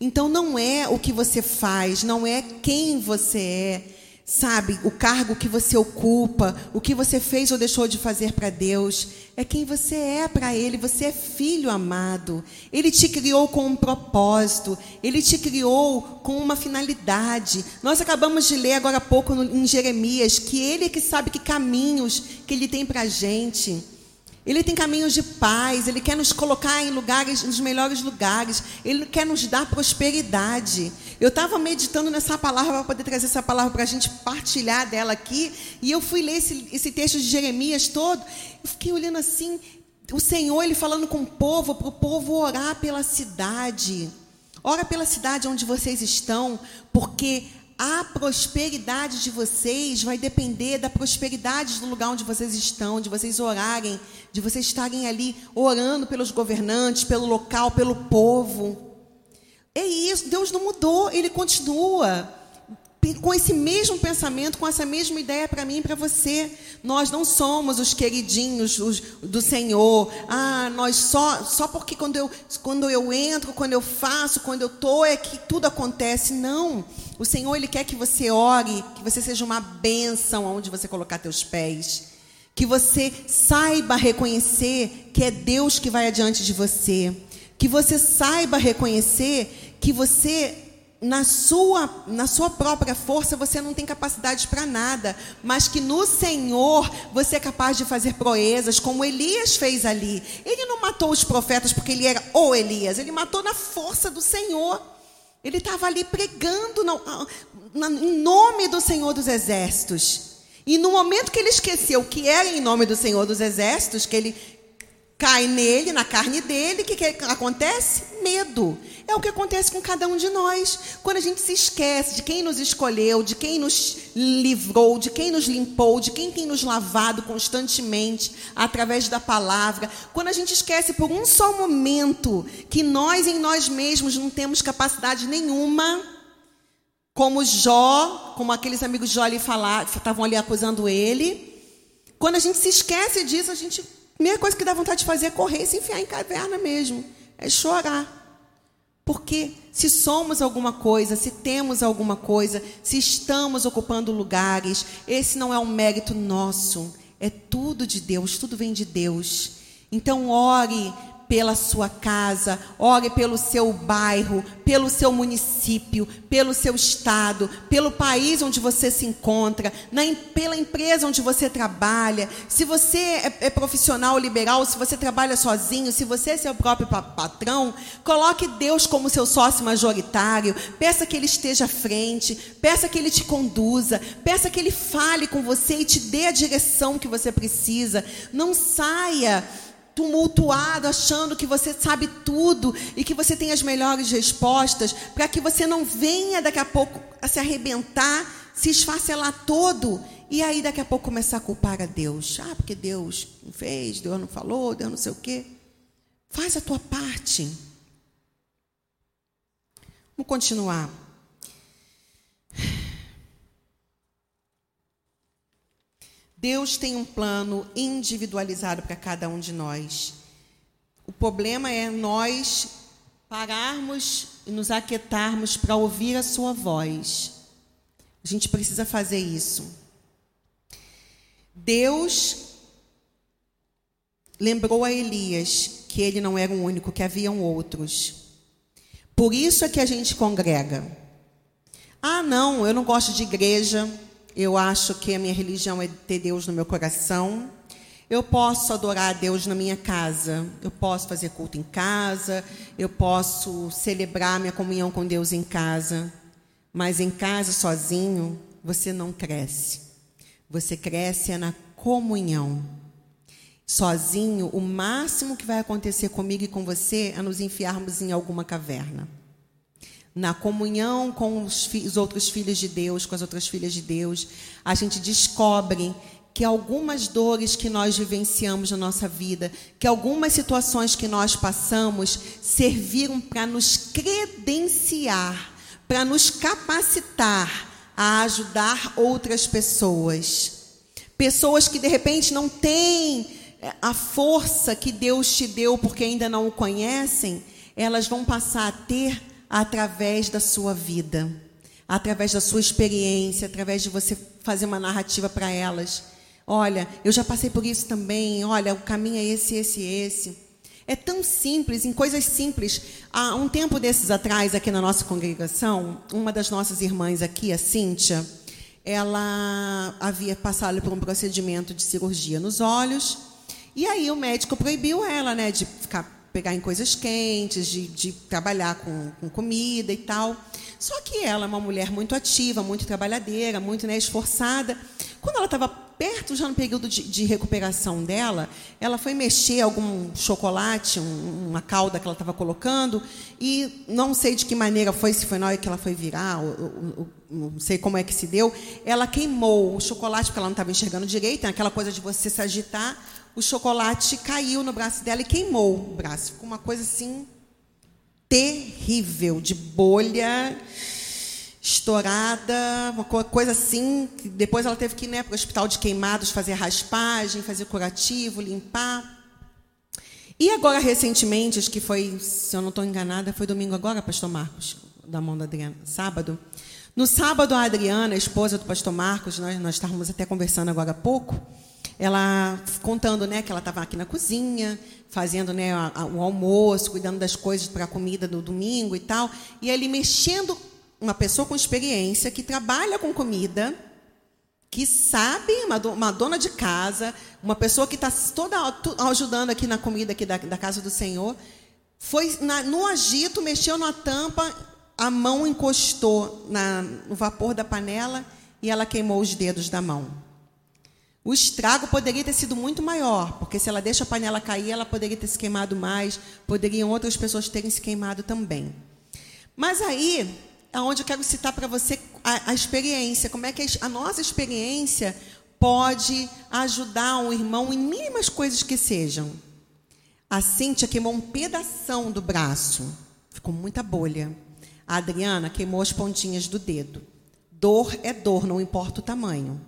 Então não é o que você faz, não é quem você é, sabe, o cargo que você ocupa, o que você fez ou deixou de fazer para Deus, é quem você é para Ele. Você é filho amado. Ele te criou com um propósito, Ele te criou com uma finalidade. Nós acabamos de ler agora há pouco em Jeremias que Ele é que sabe que caminhos que Ele tem para a gente. Ele tem caminhos de paz, Ele quer nos colocar em lugares, nos melhores lugares, Ele quer nos dar prosperidade. Eu estava meditando nessa palavra para poder trazer essa palavra para a gente partilhar dela aqui, e eu fui ler esse, esse texto de Jeremias todo, eu fiquei olhando assim, o Senhor, Ele falando com o povo, para o povo orar pela cidade. Ora pela cidade onde vocês estão, porque a prosperidade de vocês vai depender da prosperidade do lugar onde vocês estão, de vocês orarem, de vocês estarem ali orando pelos governantes, pelo local, pelo povo. É isso, Deus não mudou, Ele continua com esse mesmo pensamento, com essa mesma ideia para mim e para você. Nós não somos os queridinhos do Senhor. Ah, nós só só porque quando eu quando eu entro, quando eu faço, quando eu tô é que tudo acontece. Não. O Senhor ele quer que você ore, que você seja uma bênção aonde você colocar teus pés. Que você saiba reconhecer que é Deus que vai adiante de você. Que você saiba reconhecer que você na sua, na sua própria força você não tem capacidade para nada, mas que no Senhor você é capaz de fazer proezas, como Elias fez ali. Ele não matou os profetas porque ele era o Elias, ele matou na força do Senhor. Ele estava ali pregando no, na, em nome do Senhor dos Exércitos. E no momento que ele esqueceu que era em nome do Senhor dos Exércitos, que ele cai nele, na carne dele, o que, que acontece? Medo. É o que acontece com cada um de nós. Quando a gente se esquece de quem nos escolheu, de quem nos livrou, de quem nos limpou, de quem tem nos lavado constantemente através da palavra. Quando a gente esquece por um só momento que nós em nós mesmos não temos capacidade nenhuma, como Jó, como aqueles amigos de Jó ali falaram, estavam ali acusando ele. Quando a gente se esquece disso, a gente primeira coisa que dá vontade de fazer é correr e se enfiar em caverna mesmo. É chorar. Porque se somos alguma coisa, se temos alguma coisa, se estamos ocupando lugares, esse não é um mérito nosso, é tudo de Deus, tudo vem de Deus. Então, ore pela sua casa, ore pelo seu bairro, pelo seu município, pelo seu estado, pelo país onde você se encontra, na, pela empresa onde você trabalha. Se você é, é profissional liberal, se você trabalha sozinho, se você é seu próprio patrão, coloque Deus como seu sócio majoritário, peça que Ele esteja à frente, peça que Ele te conduza, peça que Ele fale com você e te dê a direção que você precisa. Não saia tumultuado, achando que você sabe tudo e que você tem as melhores respostas, para que você não venha daqui a pouco a se arrebentar, se esfacelar todo e aí daqui a pouco começar a culpar a Deus. Ah, porque Deus não fez, Deus não falou, Deus não sei o quê. Faz a tua parte. Vamos continuar. Deus tem um plano individualizado para cada um de nós. O problema é nós pararmos e nos aquietarmos para ouvir a sua voz. A gente precisa fazer isso. Deus lembrou a Elias que ele não era o único, que haviam outros. Por isso é que a gente congrega. Ah, não, eu não gosto de igreja. Eu acho que a minha religião é ter Deus no meu coração. Eu posso adorar a Deus na minha casa. Eu posso fazer culto em casa. Eu posso celebrar minha comunhão com Deus em casa. Mas em casa, sozinho, você não cresce. Você cresce é na comunhão. Sozinho, o máximo que vai acontecer comigo e com você é nos enfiarmos em alguma caverna. Na comunhão com os, os, outros filhos de Deus, com as outras filhas de Deus, a gente descobre que algumas dores que nós vivenciamos na nossa vida, que algumas situações que nós passamos serviram para nos credenciar, para nos capacitar a ajudar outras pessoas. Pessoas que de repente não têm é, a força que Deus te deu porque ainda não o conhecem, elas vão passar a ter através da sua vida, através da sua experiência, através de você fazer uma narrativa para elas. Olha, eu já passei por isso também. Olha, o caminho é esse, esse, esse. É tão simples, em coisas simples. Há um tempo desses atrás, aqui na nossa congregação, uma das nossas irmãs aqui, a Cíntia, ela havia passado por um procedimento de cirurgia nos olhos. E aí o médico proibiu ela, né, de ficar pegar em coisas quentes, de, de trabalhar com, com, comida e tal. Só que ela é uma mulher muito ativa, muito trabalhadeira, muito né, esforçada. Quando ela estava perto, já no período de, de, recuperação dela, ela foi mexer algum chocolate, um, uma calda que ela estava colocando, e não sei de que maneira foi, se foi na hora que ela foi virar, ou, ou, ou, não sei como é que se deu, ela queimou o chocolate, porque ela não estava enxergando direito, aquela coisa de você se agitar, o chocolate caiu no braço dela e queimou o braço. Ficou uma coisa assim terrível, de bolha estourada, uma coisa assim. Depois ela teve que ir né, para o hospital de queimados fazer raspagem, fazer curativo, limpar. E agora, recentemente, acho que foi, se eu não estou enganada, foi domingo agora, pastor Marcos, da mão da Adriana, sábado. No sábado, a Adriana, a esposa do pastor Marcos, nós, nós estávamos até conversando agora há pouco, ela contando, né, que ela estava aqui na cozinha, fazendo, né, o almoço, cuidando das coisas para a comida do domingo e tal, e ele mexendo uma pessoa com experiência que trabalha com comida, que sabe, uma, uma dona de casa, uma pessoa que está toda ajudando aqui na comida aqui da, da casa do Senhor, foi na, no agito, mexeu na tampa, a mão encostou na, no vapor da panela e ela queimou os dedos da mão. O estrago poderia ter sido muito maior, porque se ela deixa a panela cair, ela poderia ter se queimado mais, poderiam outras pessoas terem se queimado também. Mas aí é onde eu quero citar para você a, a, experiência, como é que a nossa experiência pode ajudar um irmão em mínimas coisas que sejam. A Cíntia queimou um pedação do braço, ficou muita bolha. A Adriana queimou as pontinhas do dedo. Dor é dor, não importa o tamanho.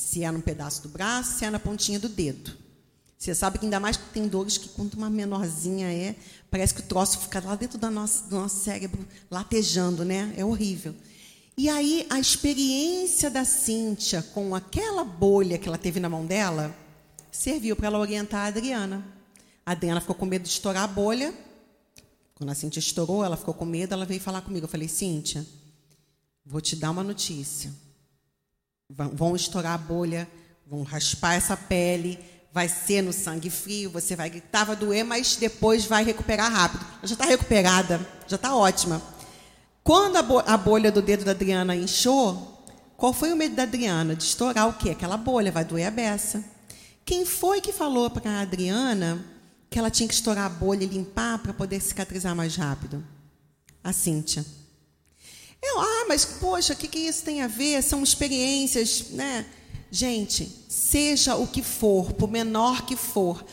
Se é num pedaço do braço, se é na pontinha do dedo. Você sabe que ainda mais que tem dores que quanto uma menorzinha é, parece que o troço fica lá dentro do nosso, do nosso cérebro, latejando, né? É horrível. E aí a experiência da Cíntia com aquela bolha que ela teve na mão dela serviu para ela orientar a Adriana. A Adriana ficou com medo de estourar a bolha. Quando a Cíntia estourou, ela ficou com medo, ela veio falar comigo. Eu falei, Cíntia, vou te dar uma notícia vão estourar a bolha, vão raspar essa pele, vai ser no sangue frio, você vai gritar, vai doer, mas depois vai recuperar rápido. Já está recuperada, já está ótima. Quando a, bolha do dedo da Adriana inchou, qual foi o medo da Adriana? De estourar o quê? Aquela bolha, vai doer a beça. Quem foi que falou para a Adriana que ela tinha que estourar a bolha e limpar para poder cicatrizar mais rápido? A Cíntia. Eu, ah, mas poxa, o que, que isso tem a ver? São experiências, né? Gente, seja o que for, por menor que for,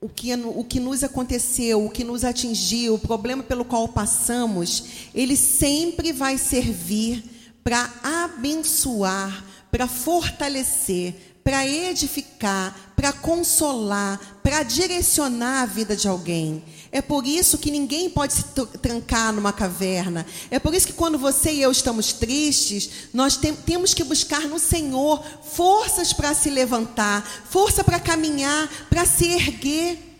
o que, o que nos aconteceu, o que nos atingiu, o problema pelo qual passamos, ele sempre vai servir para abençoar, para fortalecer, para edificar, para consolar, para direcionar a vida de alguém. É por isso que ninguém pode se trancar numa caverna. É por isso que quando você e eu estamos tristes, nós tem, temos que buscar no Senhor forças para se levantar, força para caminhar, para se erguer.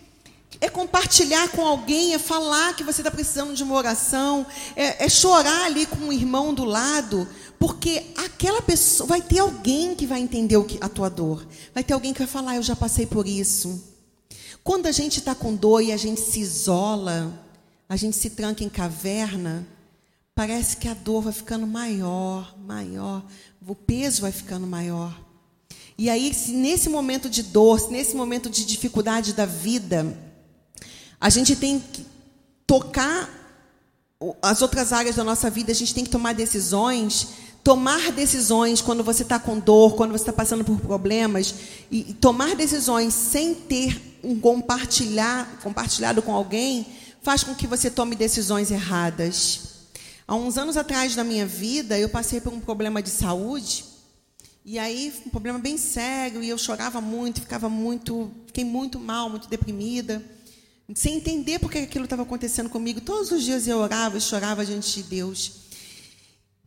É compartilhar com alguém, é falar que você está precisando de uma oração, é, é chorar ali com um irmão do lado, porque aquela pessoa vai ter alguém que vai entender a tua dor, vai ter alguém que vai falar: Eu já passei por isso. Quando a gente está com dor e a gente se isola, a gente se tranca em caverna, parece que a dor vai ficando maior, maior, o peso vai ficando maior. E aí, se nesse momento de dor, se nesse momento de dificuldade da vida, a gente tem que tocar as outras áreas da nossa vida, a gente tem que tomar decisões. Tomar decisões quando você está com dor, quando você está passando por problemas, e, tomar decisões sem ter um compartilhar, compartilhado com alguém, faz com que você tome decisões erradas. Há uns anos atrás da minha vida, eu passei por um problema de saúde, e aí um problema bem sério, e eu chorava muito, ficava muito, fiquei muito mal, muito deprimida sem entender por que aquilo estava acontecendo comigo. Todos os dias eu orava e chorava diante de Deus.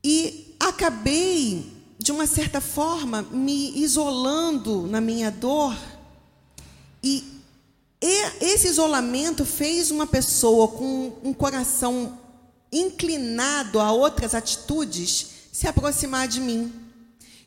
E acabei, de uma certa forma, me isolando na minha dor. E esse isolamento fez uma pessoa com um coração inclinado a outras atitudes se aproximar de mim.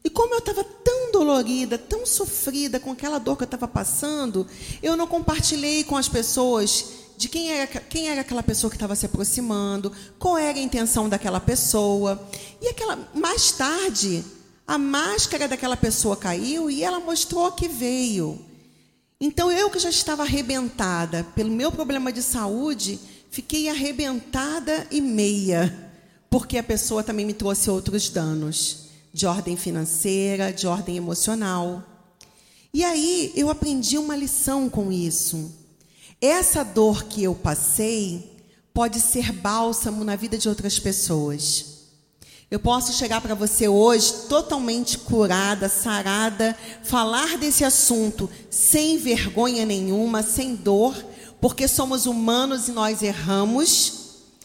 E como eu estava tão dolorida, tão sofrida com aquela dor que eu estava passando, eu não compartilhei com as pessoas de quem era, quem era aquela pessoa que estava se aproximando, qual era a intenção daquela pessoa. E aquela mais tarde, a máscara daquela pessoa caiu e ela mostrou que veio. Então eu que já estava arrebentada pelo meu problema de saúde, fiquei arrebentada e meia, porque a pessoa também me trouxe outros danos de ordem financeira, de ordem emocional. E aí eu aprendi uma lição com isso. Essa dor que eu passei pode ser bálsamo na vida de outras pessoas. Eu posso chegar para você hoje totalmente curada, sarada, falar desse assunto sem vergonha nenhuma, sem dor, porque somos humanos e nós erramos,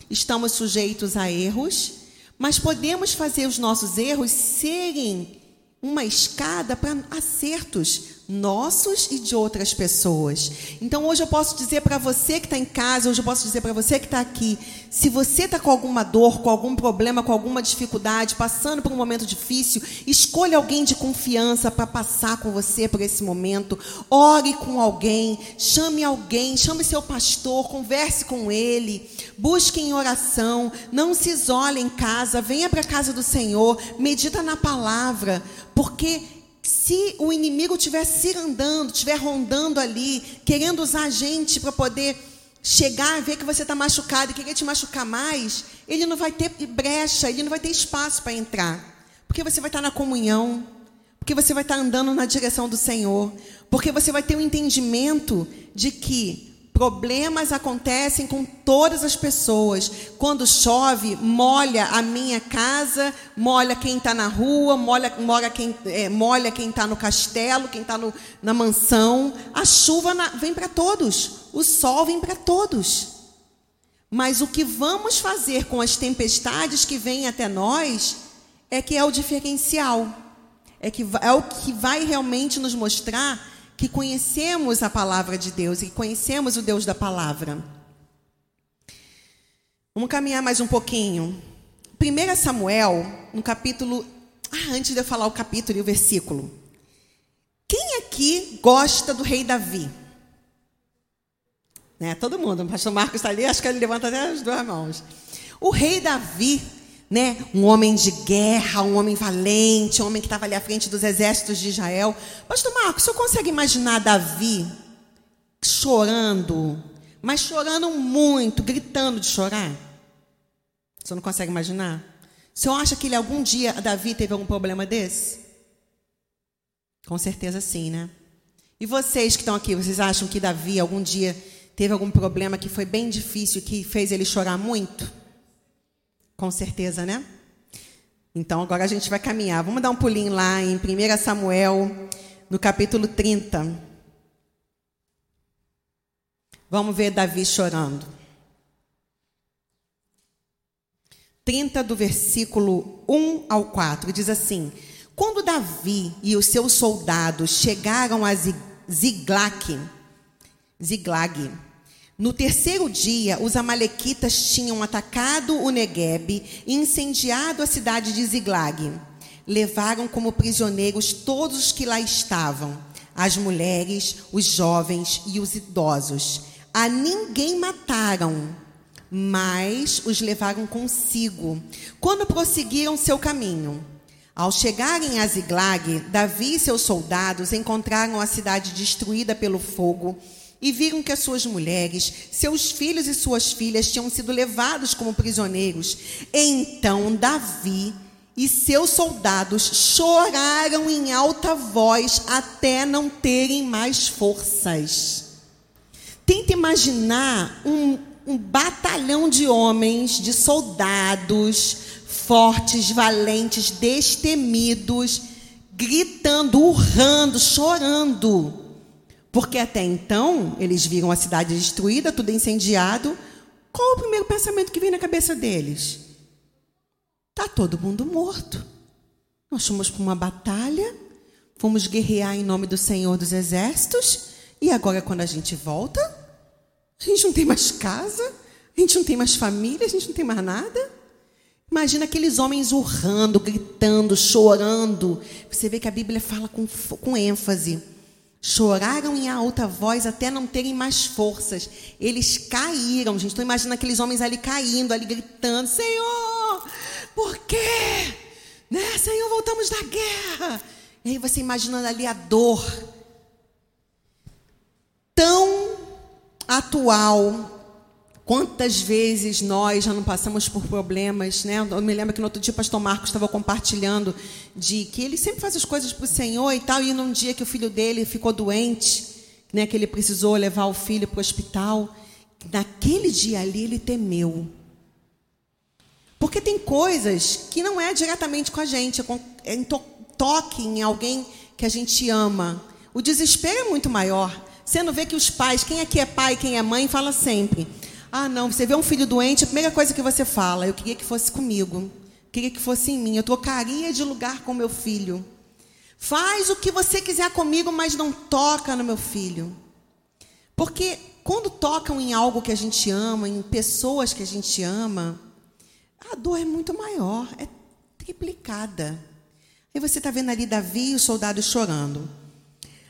estamos sujeitos a erros mas podemos fazer os nossos erros serem uma escada para acertos nossos e de outras pessoas. Então hoje eu posso dizer para você que está em casa, hoje eu posso dizer para você que está aqui, se você está com alguma dor, com algum problema, com alguma dificuldade, passando por um momento difícil, escolha alguém de confiança para passar com você por esse momento. Ore com alguém, chame alguém, chame seu pastor, converse com ele, busque em oração, não se isole em casa, venha para a casa do Senhor, medita na palavra, porque se o inimigo estiver se andando, estiver rondando ali, querendo usar a gente para poder chegar, ver que você está machucado e querer te machucar mais, ele não vai ter brecha, ele não vai ter espaço para entrar. Porque você vai estar tá na comunhão, porque você vai estar tá andando na direção do Senhor, porque você vai ter o um entendimento de que Problemas acontecem com todas as pessoas. Quando chove, molha a minha casa, molha quem está na rua, molha, molha quem é, molha quem está no castelo, quem está na mansão. A chuva na, vem para todos, o sol vem para todos. Mas o que vamos fazer com as tempestades que vêm até nós é que é o diferencial, é que é o que vai realmente nos mostrar que conhecemos a palavra de Deus e conhecemos o Deus da palavra. Vamos caminhar mais um pouquinho. 1 Samuel, no capítulo. Ah, antes de eu falar o capítulo e o versículo. Quem aqui gosta do rei Davi? Né? Todo mundo. O pastor Marcos está ali, acho que ele levanta até as duas mãos. O rei Davi né? Um homem de guerra, um homem valente, um homem que estava ali à frente dos exércitos de Israel. Pastor Marcos, o senhor consegue imaginar Davi chorando, mas chorando muito, gritando de chorar? O senhor não consegue imaginar? O senhor acha que ele algum dia, Davi, teve algum problema desse? Com certeza sim, né? E vocês que estão aqui, vocês acham que Davi algum dia teve algum problema que foi bem difícil, que fez ele chorar muito? Com certeza, né? Então agora a gente vai caminhar. Vamos dar um pulinho lá em 1 Samuel, no capítulo 30. Vamos ver Davi chorando. 30 do versículo 1 ao 4 diz assim: Quando Davi e os seus soldados chegaram a Ziglag, Ziglag no terceiro dia, os amalequitas tinham atacado o Negueb e incendiado a cidade de Ziglag. Levaram como prisioneiros todos os que lá estavam, as mulheres, os jovens e os idosos. A ninguém mataram, mas os levaram consigo, quando prosseguiram seu caminho. Ao chegarem a Ziglag, Davi e seus soldados encontraram a cidade destruída pelo fogo e viram que as suas mulheres, seus filhos e suas filhas tinham sido levados como prisioneiros. Então Davi e seus soldados choraram em alta voz até não terem mais forças. Tenta imaginar um, um batalhão de homens, de soldados, fortes, valentes, destemidos, gritando, urrando, chorando porque até então, eles viram a cidade destruída, tudo incendiado. Qual o primeiro pensamento que vem na cabeça deles? Está todo mundo morto. Nós fomos para uma batalha, fomos guerrear em nome do Senhor dos Exércitos, e agora, quando a gente volta, a gente não tem mais casa, a gente não tem mais família, a gente não tem mais nada. Imagina aqueles homens urrando, gritando, chorando. Você vê que a Bíblia fala com, com ênfase. Choraram em alta voz até não terem mais forças. Eles caíram, gente. Estou imaginando aqueles homens ali caindo, ali gritando: Senhor, por quê? Né? Senhor, voltamos da guerra. E aí você imaginando ali a dor tão atual Quantas vezes nós já não passamos por problemas, né? Eu me lembro que no outro dia o pastor Marcos estava compartilhando de que ele sempre faz as coisas para o Senhor e tal, e num dia que o filho dele ficou doente, né, que ele precisou levar o filho para o hospital, naquele dia ali ele temeu. Porque tem coisas que não é diretamente com a gente, é, é em to toque em alguém que a gente ama. O desespero é muito maior. Você não vê que os pais, quem aqui é pai, quem é mãe, fala sempre: ah, não, você vê um filho doente, a primeira coisa que você fala, eu queria que fosse comigo. Queria que fosse em mim. Eu trocaria de lugar com meu filho. Faz o que você quiser comigo, mas não toca no meu filho. Porque quando tocam em algo que a gente ama, em pessoas que a gente ama, a dor é muito maior, é triplicada. Aí você está vendo ali Davi e os soldados chorando.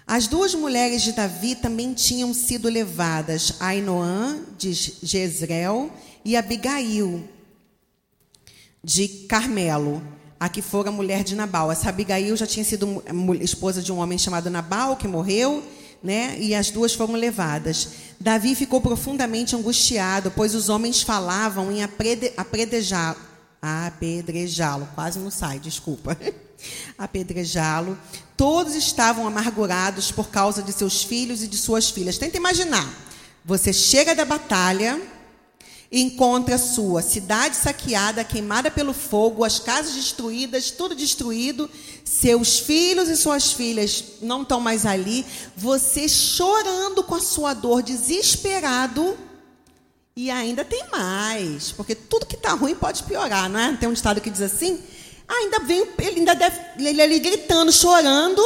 As duas mulheres de Davi também tinham sido levadas, Ainoã de Jezreel e Abigail de Carmelo, a que fora mulher de Nabal. Essa Abigail já tinha sido esposa de um homem chamado Nabal, que morreu, né? E as duas foram levadas. Davi ficou profundamente angustiado, pois os homens falavam em apedrejá-lo. Apedrejá-lo, quase não sai, desculpa. apedrejá-lo. Todos estavam amargurados por causa de seus filhos e de suas filhas. Tenta imaginar. Você chega da batalha encontra sua cidade saqueada, queimada pelo fogo, as casas destruídas, tudo destruído, seus filhos e suas filhas não estão mais ali, você chorando com a sua dor, desesperado. E ainda tem mais, porque tudo que está ruim pode piorar, não é? Tem um estado que diz assim: ah, ainda vem, ele ainda deve, ele ali gritando, chorando.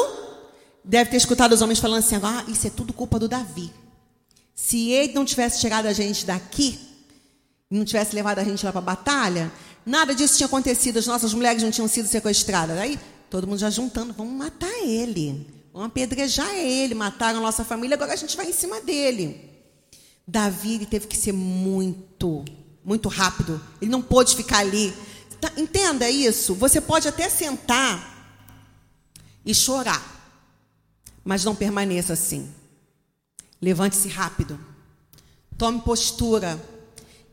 Deve ter escutado os homens falando assim: ah, isso é tudo culpa do Davi. Se ele não tivesse tirado a gente daqui, não tivesse levado a gente lá para a batalha, nada disso tinha acontecido, as nossas mulheres não tinham sido sequestradas. Aí, todo mundo já juntando, vamos matar ele, vamos apedrejar ele, mataram a nossa família, agora a gente vai em cima dele. Davi teve que ser muito, muito rápido. Ele não pôde ficar ali Tá, entenda isso. Você pode até sentar e chorar, mas não permaneça assim. Levante-se rápido. Tome postura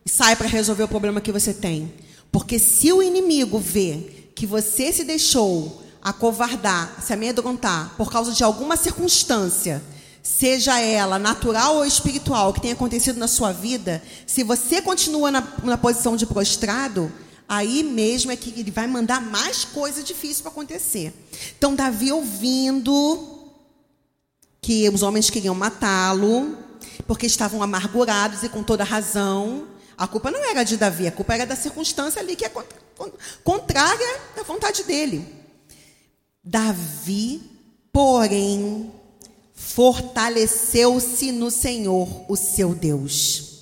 e saia para resolver o problema que você tem. Porque se o inimigo vê que você se deixou acovardar, se amedrontar por causa de alguma circunstância, seja ela natural ou espiritual, que tenha acontecido na sua vida, se você continua na, na posição de prostrado, aí mesmo é que ele vai mandar mais coisa difícil para acontecer. Então, Davi ouvindo que os homens queriam matá-lo, porque estavam amargurados e com toda razão. A culpa não era de Davi, a culpa era da circunstância ali que é contrária à vontade dele. Davi, porém, fortaleceu-se no Senhor, o seu Deus.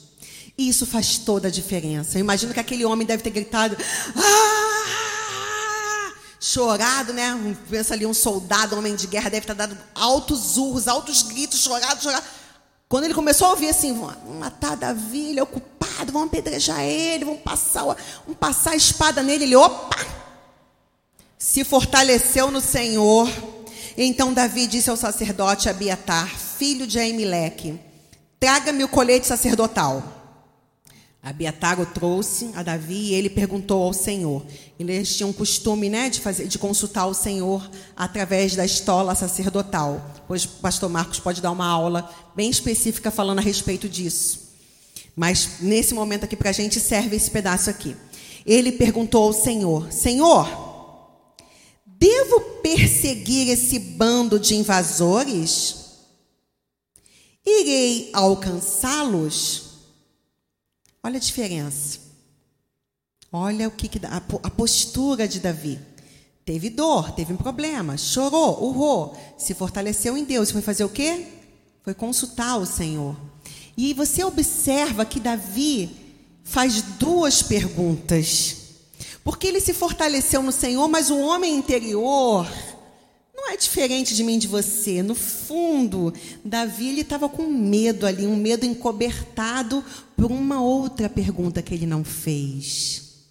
E isso faz toda a diferença. Eu imagino que aquele homem deve ter gritado, ah! chorado, né? Pensa ali um soldado, um homem de guerra, deve ter dado altos urros, altos gritos, chorado, chorado. Quando ele começou a ouvir assim, vão matar Davi, ele é ocupado, vão apedrejar ele, vão passar, vão passar a espada nele, ele, opa! Se fortaleceu no Senhor. Então Davi disse ao sacerdote Abiatar, filho de Aimeleque, traga-me o colete sacerdotal. Abiatar trouxe a Davi e ele perguntou ao Senhor. Eles tinham costume, né, de fazer, de consultar o Senhor através da estola sacerdotal. Pois o pastor Marcos pode dar uma aula bem específica falando a respeito disso. Mas nesse momento aqui para a gente serve esse pedaço aqui. Ele perguntou ao Senhor: Senhor, devo perseguir esse bando de invasores? Irei alcançá-los? Olha a diferença. Olha o que, que a, a postura de Davi. Teve dor, teve um problema, chorou, urrou, se fortaleceu em Deus. Foi fazer o quê? Foi consultar o Senhor. E você observa que Davi faz duas perguntas. Porque ele se fortaleceu no Senhor, mas o homem interior não é diferente de mim de você. No fundo, Davi ele estava com medo ali, um medo encobertado por uma outra pergunta que ele não fez.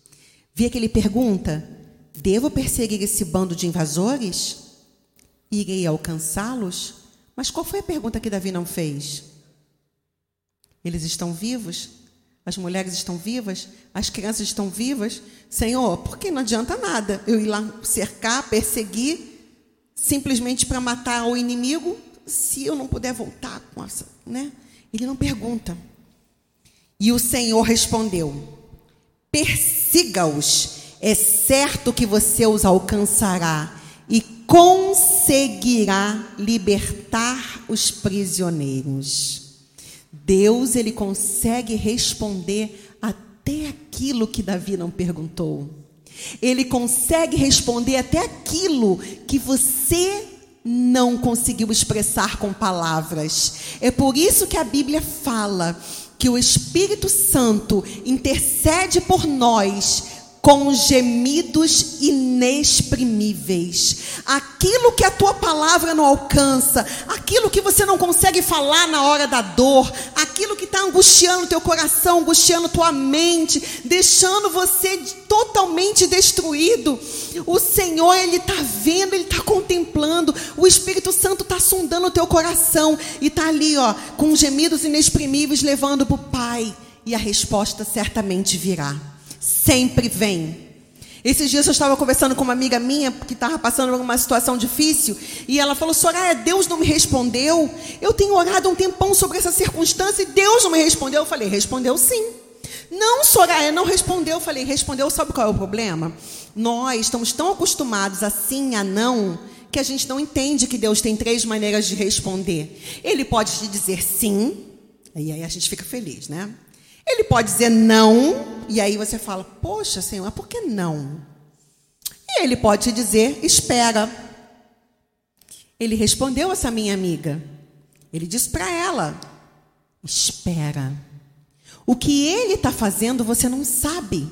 Via que ele pergunta: Devo perseguir esse bando de invasores? Irei alcançá-los? Mas qual foi a pergunta que Davi não fez? Eles estão vivos? As mulheres estão vivas? As crianças estão vivas? Senhor, porque não adianta nada eu ir lá cercar, perseguir, simplesmente para matar o inimigo, se eu não puder voltar com essa, né? Ele não pergunta. E o Senhor respondeu: Persiga-os, é certo que você os alcançará e conseguirá libertar os prisioneiros. Deus ele consegue responder até aquilo que Davi não perguntou. Ele consegue responder até aquilo que você não conseguiu expressar com palavras. É por isso que a Bíblia fala que o Espírito Santo intercede por nós com gemidos inexprimíveis. Aquilo que a tua palavra não alcança, aquilo que você não consegue falar na hora da dor, aquilo que está angustiando teu coração, angustiando tua mente, deixando você totalmente destruído. O Senhor, Ele está vendo, Ele está contemplando. O Espírito Santo está sondando o teu coração e está ali, ó, com gemidos inexprimíveis, levando para o Pai. E a resposta certamente virá sempre vem. Esses dias eu estava conversando com uma amiga minha que estava passando por uma situação difícil e ela falou: Soraya, Deus não me respondeu. Eu tenho orado um tempão sobre essa circunstância e Deus não me respondeu. Eu falei: Respondeu sim. Não, Soraya, não respondeu. Eu falei: Respondeu, sabe qual é o problema? Nós estamos tão acostumados a sim, a não, que a gente não entende que Deus tem três maneiras de responder. Ele pode te dizer sim, e aí a gente fica feliz, né? Ele pode dizer não, e aí você fala: Poxa, Senhor, por que não? E ele pode te dizer: Espera. Ele respondeu essa minha amiga. Ele disse para ela: Espera. O que ele está fazendo você não sabe.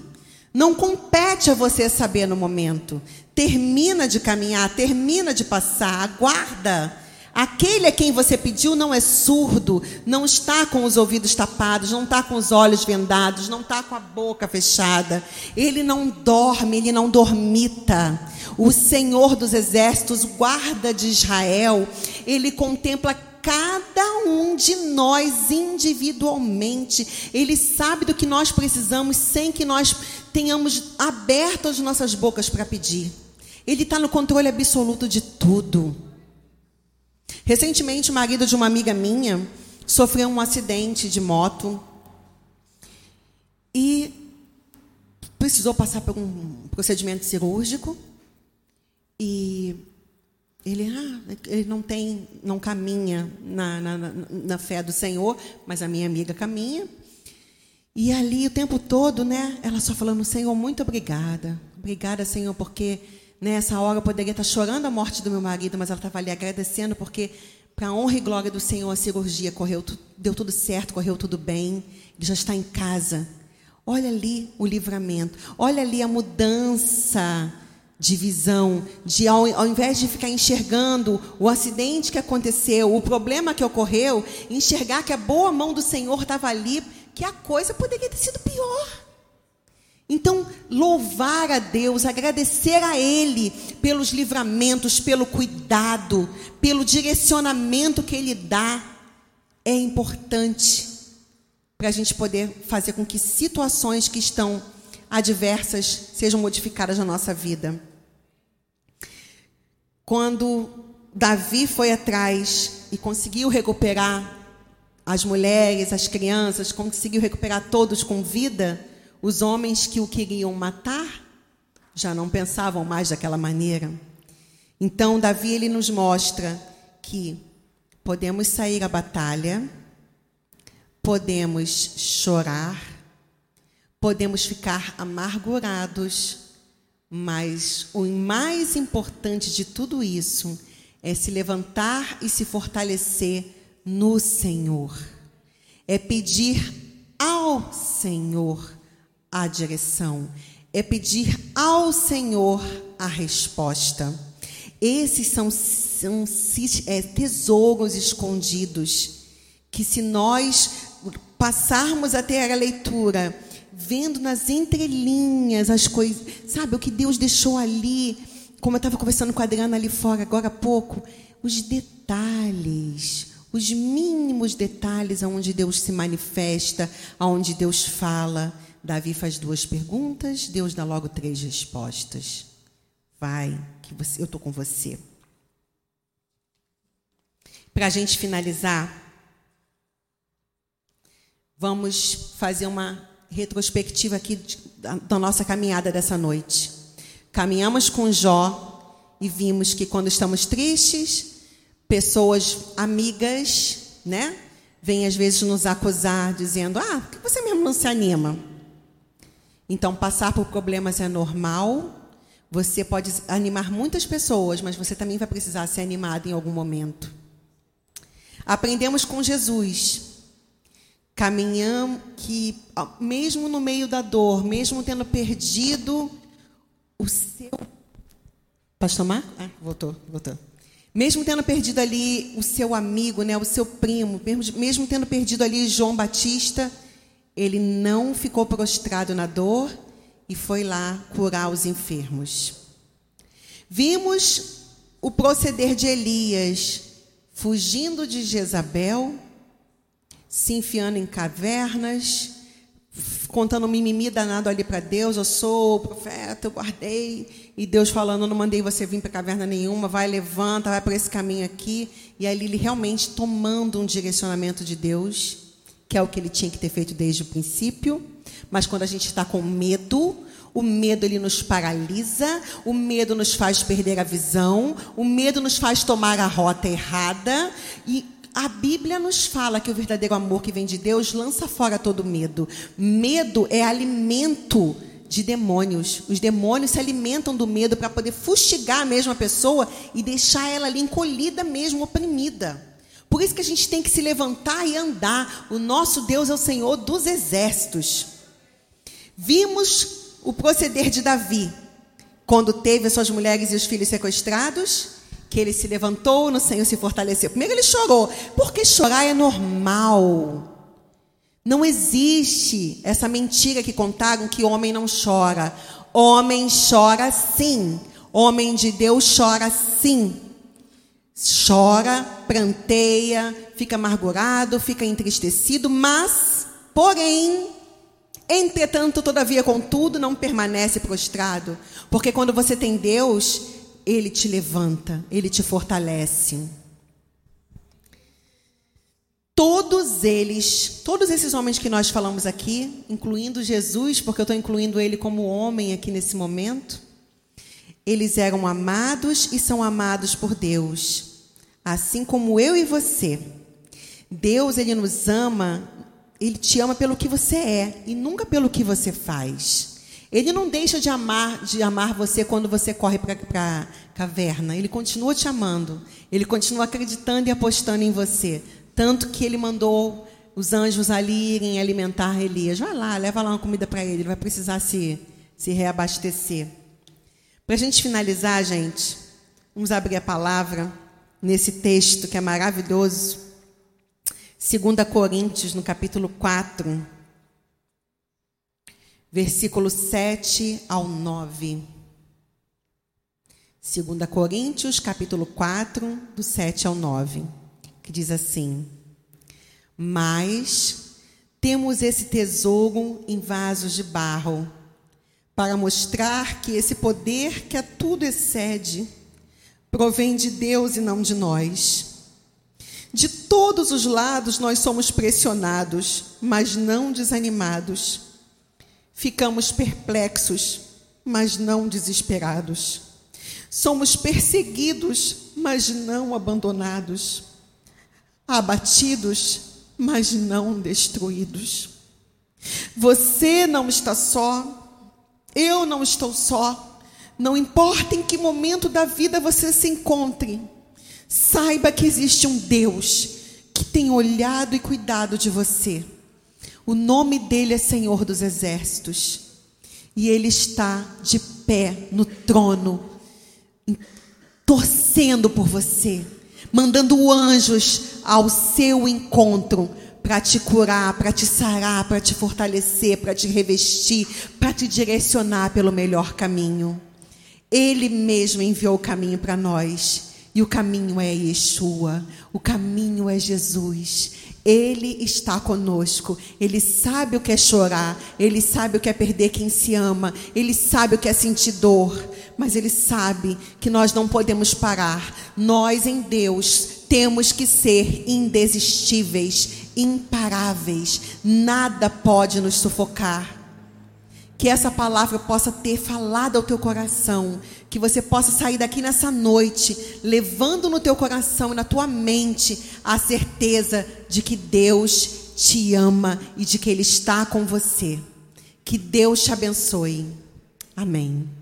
Não compete a você saber no momento. Termina de caminhar, termina de passar, aguarda. Aquele a quem você pediu não é surdo, não está com os ouvidos tapados, não está com os olhos vendados, não está com a boca fechada. Ele não dorme, ele não dormita. O Senhor dos exércitos, guarda de Israel, ele contempla cada um de nós individualmente. Ele sabe do que nós precisamos sem que nós tenhamos aberto as nossas bocas para pedir. Ele está no controle absoluto de tudo. Recentemente, o marido de uma amiga minha sofreu um acidente de moto e precisou passar por um procedimento cirúrgico e ele, ah, ele não tem, não caminha na, na, na, fé do Senhor, mas a minha amiga caminha. E ali o tempo todo, né, ela só falando, Senhor, muito obrigada. Obrigada, Senhor, porque Nessa hora eu poderia estar chorando a morte do meu marido, mas ela estava ali agradecendo porque, para a honra e glória do Senhor, a cirurgia correu, deu tudo certo, correu tudo bem. Ele já está em casa. Olha ali o livramento. Olha ali a mudança de visão, de ao, ao, invés de ficar enxergando o acidente que aconteceu, o problema que ocorreu, enxergar que a boa mão do Senhor estava ali, que a coisa poderia ter sido pior. Então, louvar a Deus, agradecer a Ele pelos livramentos, pelo cuidado, pelo direcionamento que Ele dá, é importante para a gente poder fazer com que situações que estão adversas sejam modificadas na nossa vida. Quando Davi foi atrás e conseguiu recuperar as mulheres, as crianças, conseguiu recuperar todos com vida, os homens que o queriam matar já não pensavam mais daquela maneira. Então, Davi ele nos mostra que podemos sair à batalha, podemos chorar, podemos ficar amargurados, mas o mais importante de tudo isso é se levantar e se fortalecer no Senhor. É pedir ao Senhor a direção, é pedir ao Senhor a resposta. Esses são, são é, tesouros escondidos que, se nós passarmos até a leitura, vendo nas entrelinhas as coisas, sabe, o que Deus deixou ali, como eu estava conversando com a Adriana ali fora agora há pouco, os detalhes, os mínimos detalhes aonde Deus se manifesta, aonde Deus fala. Davi faz duas perguntas, Deus dá logo três respostas. Vai, que você, eu estou com você. Para a gente finalizar, vamos fazer uma retrospectiva aqui da nossa caminhada dessa noite. Caminhamos com Jó e vimos que quando estamos tristes, pessoas amigas, né, vêm às vezes nos acusar dizendo: "Ah, por que você mesmo não se anima?" Então, passar por problemas é normal. Você pode animar muitas pessoas, mas você também vai precisar ser animado em algum momento. Aprendemos com Jesus caminhamos que mesmo no meio da dor, mesmo tendo perdido o seu Pastor Mar? Ah, voltou, voltou. Mesmo tendo perdido ali o seu amigo, né, o seu primo, mesmo, mesmo tendo perdido ali João Batista, ele não ficou prostrado na dor e foi lá curar os enfermos. Vimos o proceder de Elias fugindo de Jezabel se enfiando em cavernas, contando mimimi danado ali para Deus. Eu sou o profeta, eu guardei. E Deus falando: não mandei você vir para caverna nenhuma, vai, levanta, vai para esse caminho aqui. E aí ele realmente tomando um direcionamento de Deus, que é o que ele tinha que ter feito desde o princípio. Mas quando a gente está com medo, o medo ele nos paralisa, o medo nos faz perder a visão, o medo nos faz tomar a rota errada e a Bíblia nos fala que o verdadeiro amor que vem de Deus lança fora todo medo. Medo é alimento de demônios. Os demônios se alimentam do medo para poder fustigar a mesma pessoa e deixar ela ali encolhida mesmo, oprimida. Por isso que a gente tem que se levantar e andar. O nosso Deus é o Senhor dos exércitos. Vimos o proceder de Davi quando teve as suas mulheres e os filhos sequestrados que ele se levantou no Senhor se fortaleceu. Primeiro ele chorou, porque chorar é normal. Não existe essa mentira que contaram que homem não chora. Homem chora sim. Homem de Deus chora sim. Chora, pranteia, fica amargurado, fica entristecido, mas, porém, entretanto, todavia, contudo, não permanece prostrado. Porque quando você tem Deus, ele te levanta, ele te fortalece. Todos eles, todos esses homens que nós falamos aqui, incluindo Jesus, porque eu estou incluindo ele como homem aqui nesse momento, eles eram amados e são amados por Deus, assim como eu e você. Deus, ele nos ama, ele te ama pelo que você é e nunca pelo que você faz. Ele não deixa de amar, de amar você quando você corre para a caverna. Ele continua te amando. Ele continua acreditando e apostando em você. Tanto que ele mandou os anjos ali irem alimentar Elias. Vai lá, leva lá uma comida para ele. Ele vai precisar se, se reabastecer. Para a gente finalizar, gente, vamos abrir a palavra nesse texto que é maravilhoso. 2 Coríntios, no capítulo 4 versículo 7 ao 9. 2 Coríntios, capítulo 4, do 7 ao 9, que diz assim: Mas temos esse tesouro em vasos de barro, para mostrar que esse poder que a tudo excede provém de Deus e não de nós. De todos os lados nós somos pressionados, mas não desanimados. Ficamos perplexos, mas não desesperados. Somos perseguidos, mas não abandonados. Abatidos, mas não destruídos. Você não está só, eu não estou só. Não importa em que momento da vida você se encontre, saiba que existe um Deus que tem olhado e cuidado de você. O nome dele é Senhor dos Exércitos. E ele está de pé no trono, torcendo por você, mandando anjos ao seu encontro para te curar, para te sarar, para te fortalecer, para te revestir, para te direcionar pelo melhor caminho. Ele mesmo enviou o caminho para nós. E o caminho é Yeshua, o caminho é Jesus. Ele está conosco. Ele sabe o que é chorar. Ele sabe o que é perder quem se ama. Ele sabe o que é sentir dor. Mas Ele sabe que nós não podemos parar. Nós, em Deus, temos que ser indesistíveis, imparáveis. Nada pode nos sufocar. Que essa palavra possa ter falado ao teu coração, que você possa sair daqui nessa noite levando no teu coração e na tua mente a certeza de que Deus te ama e de que ele está com você. Que Deus te abençoe. Amém.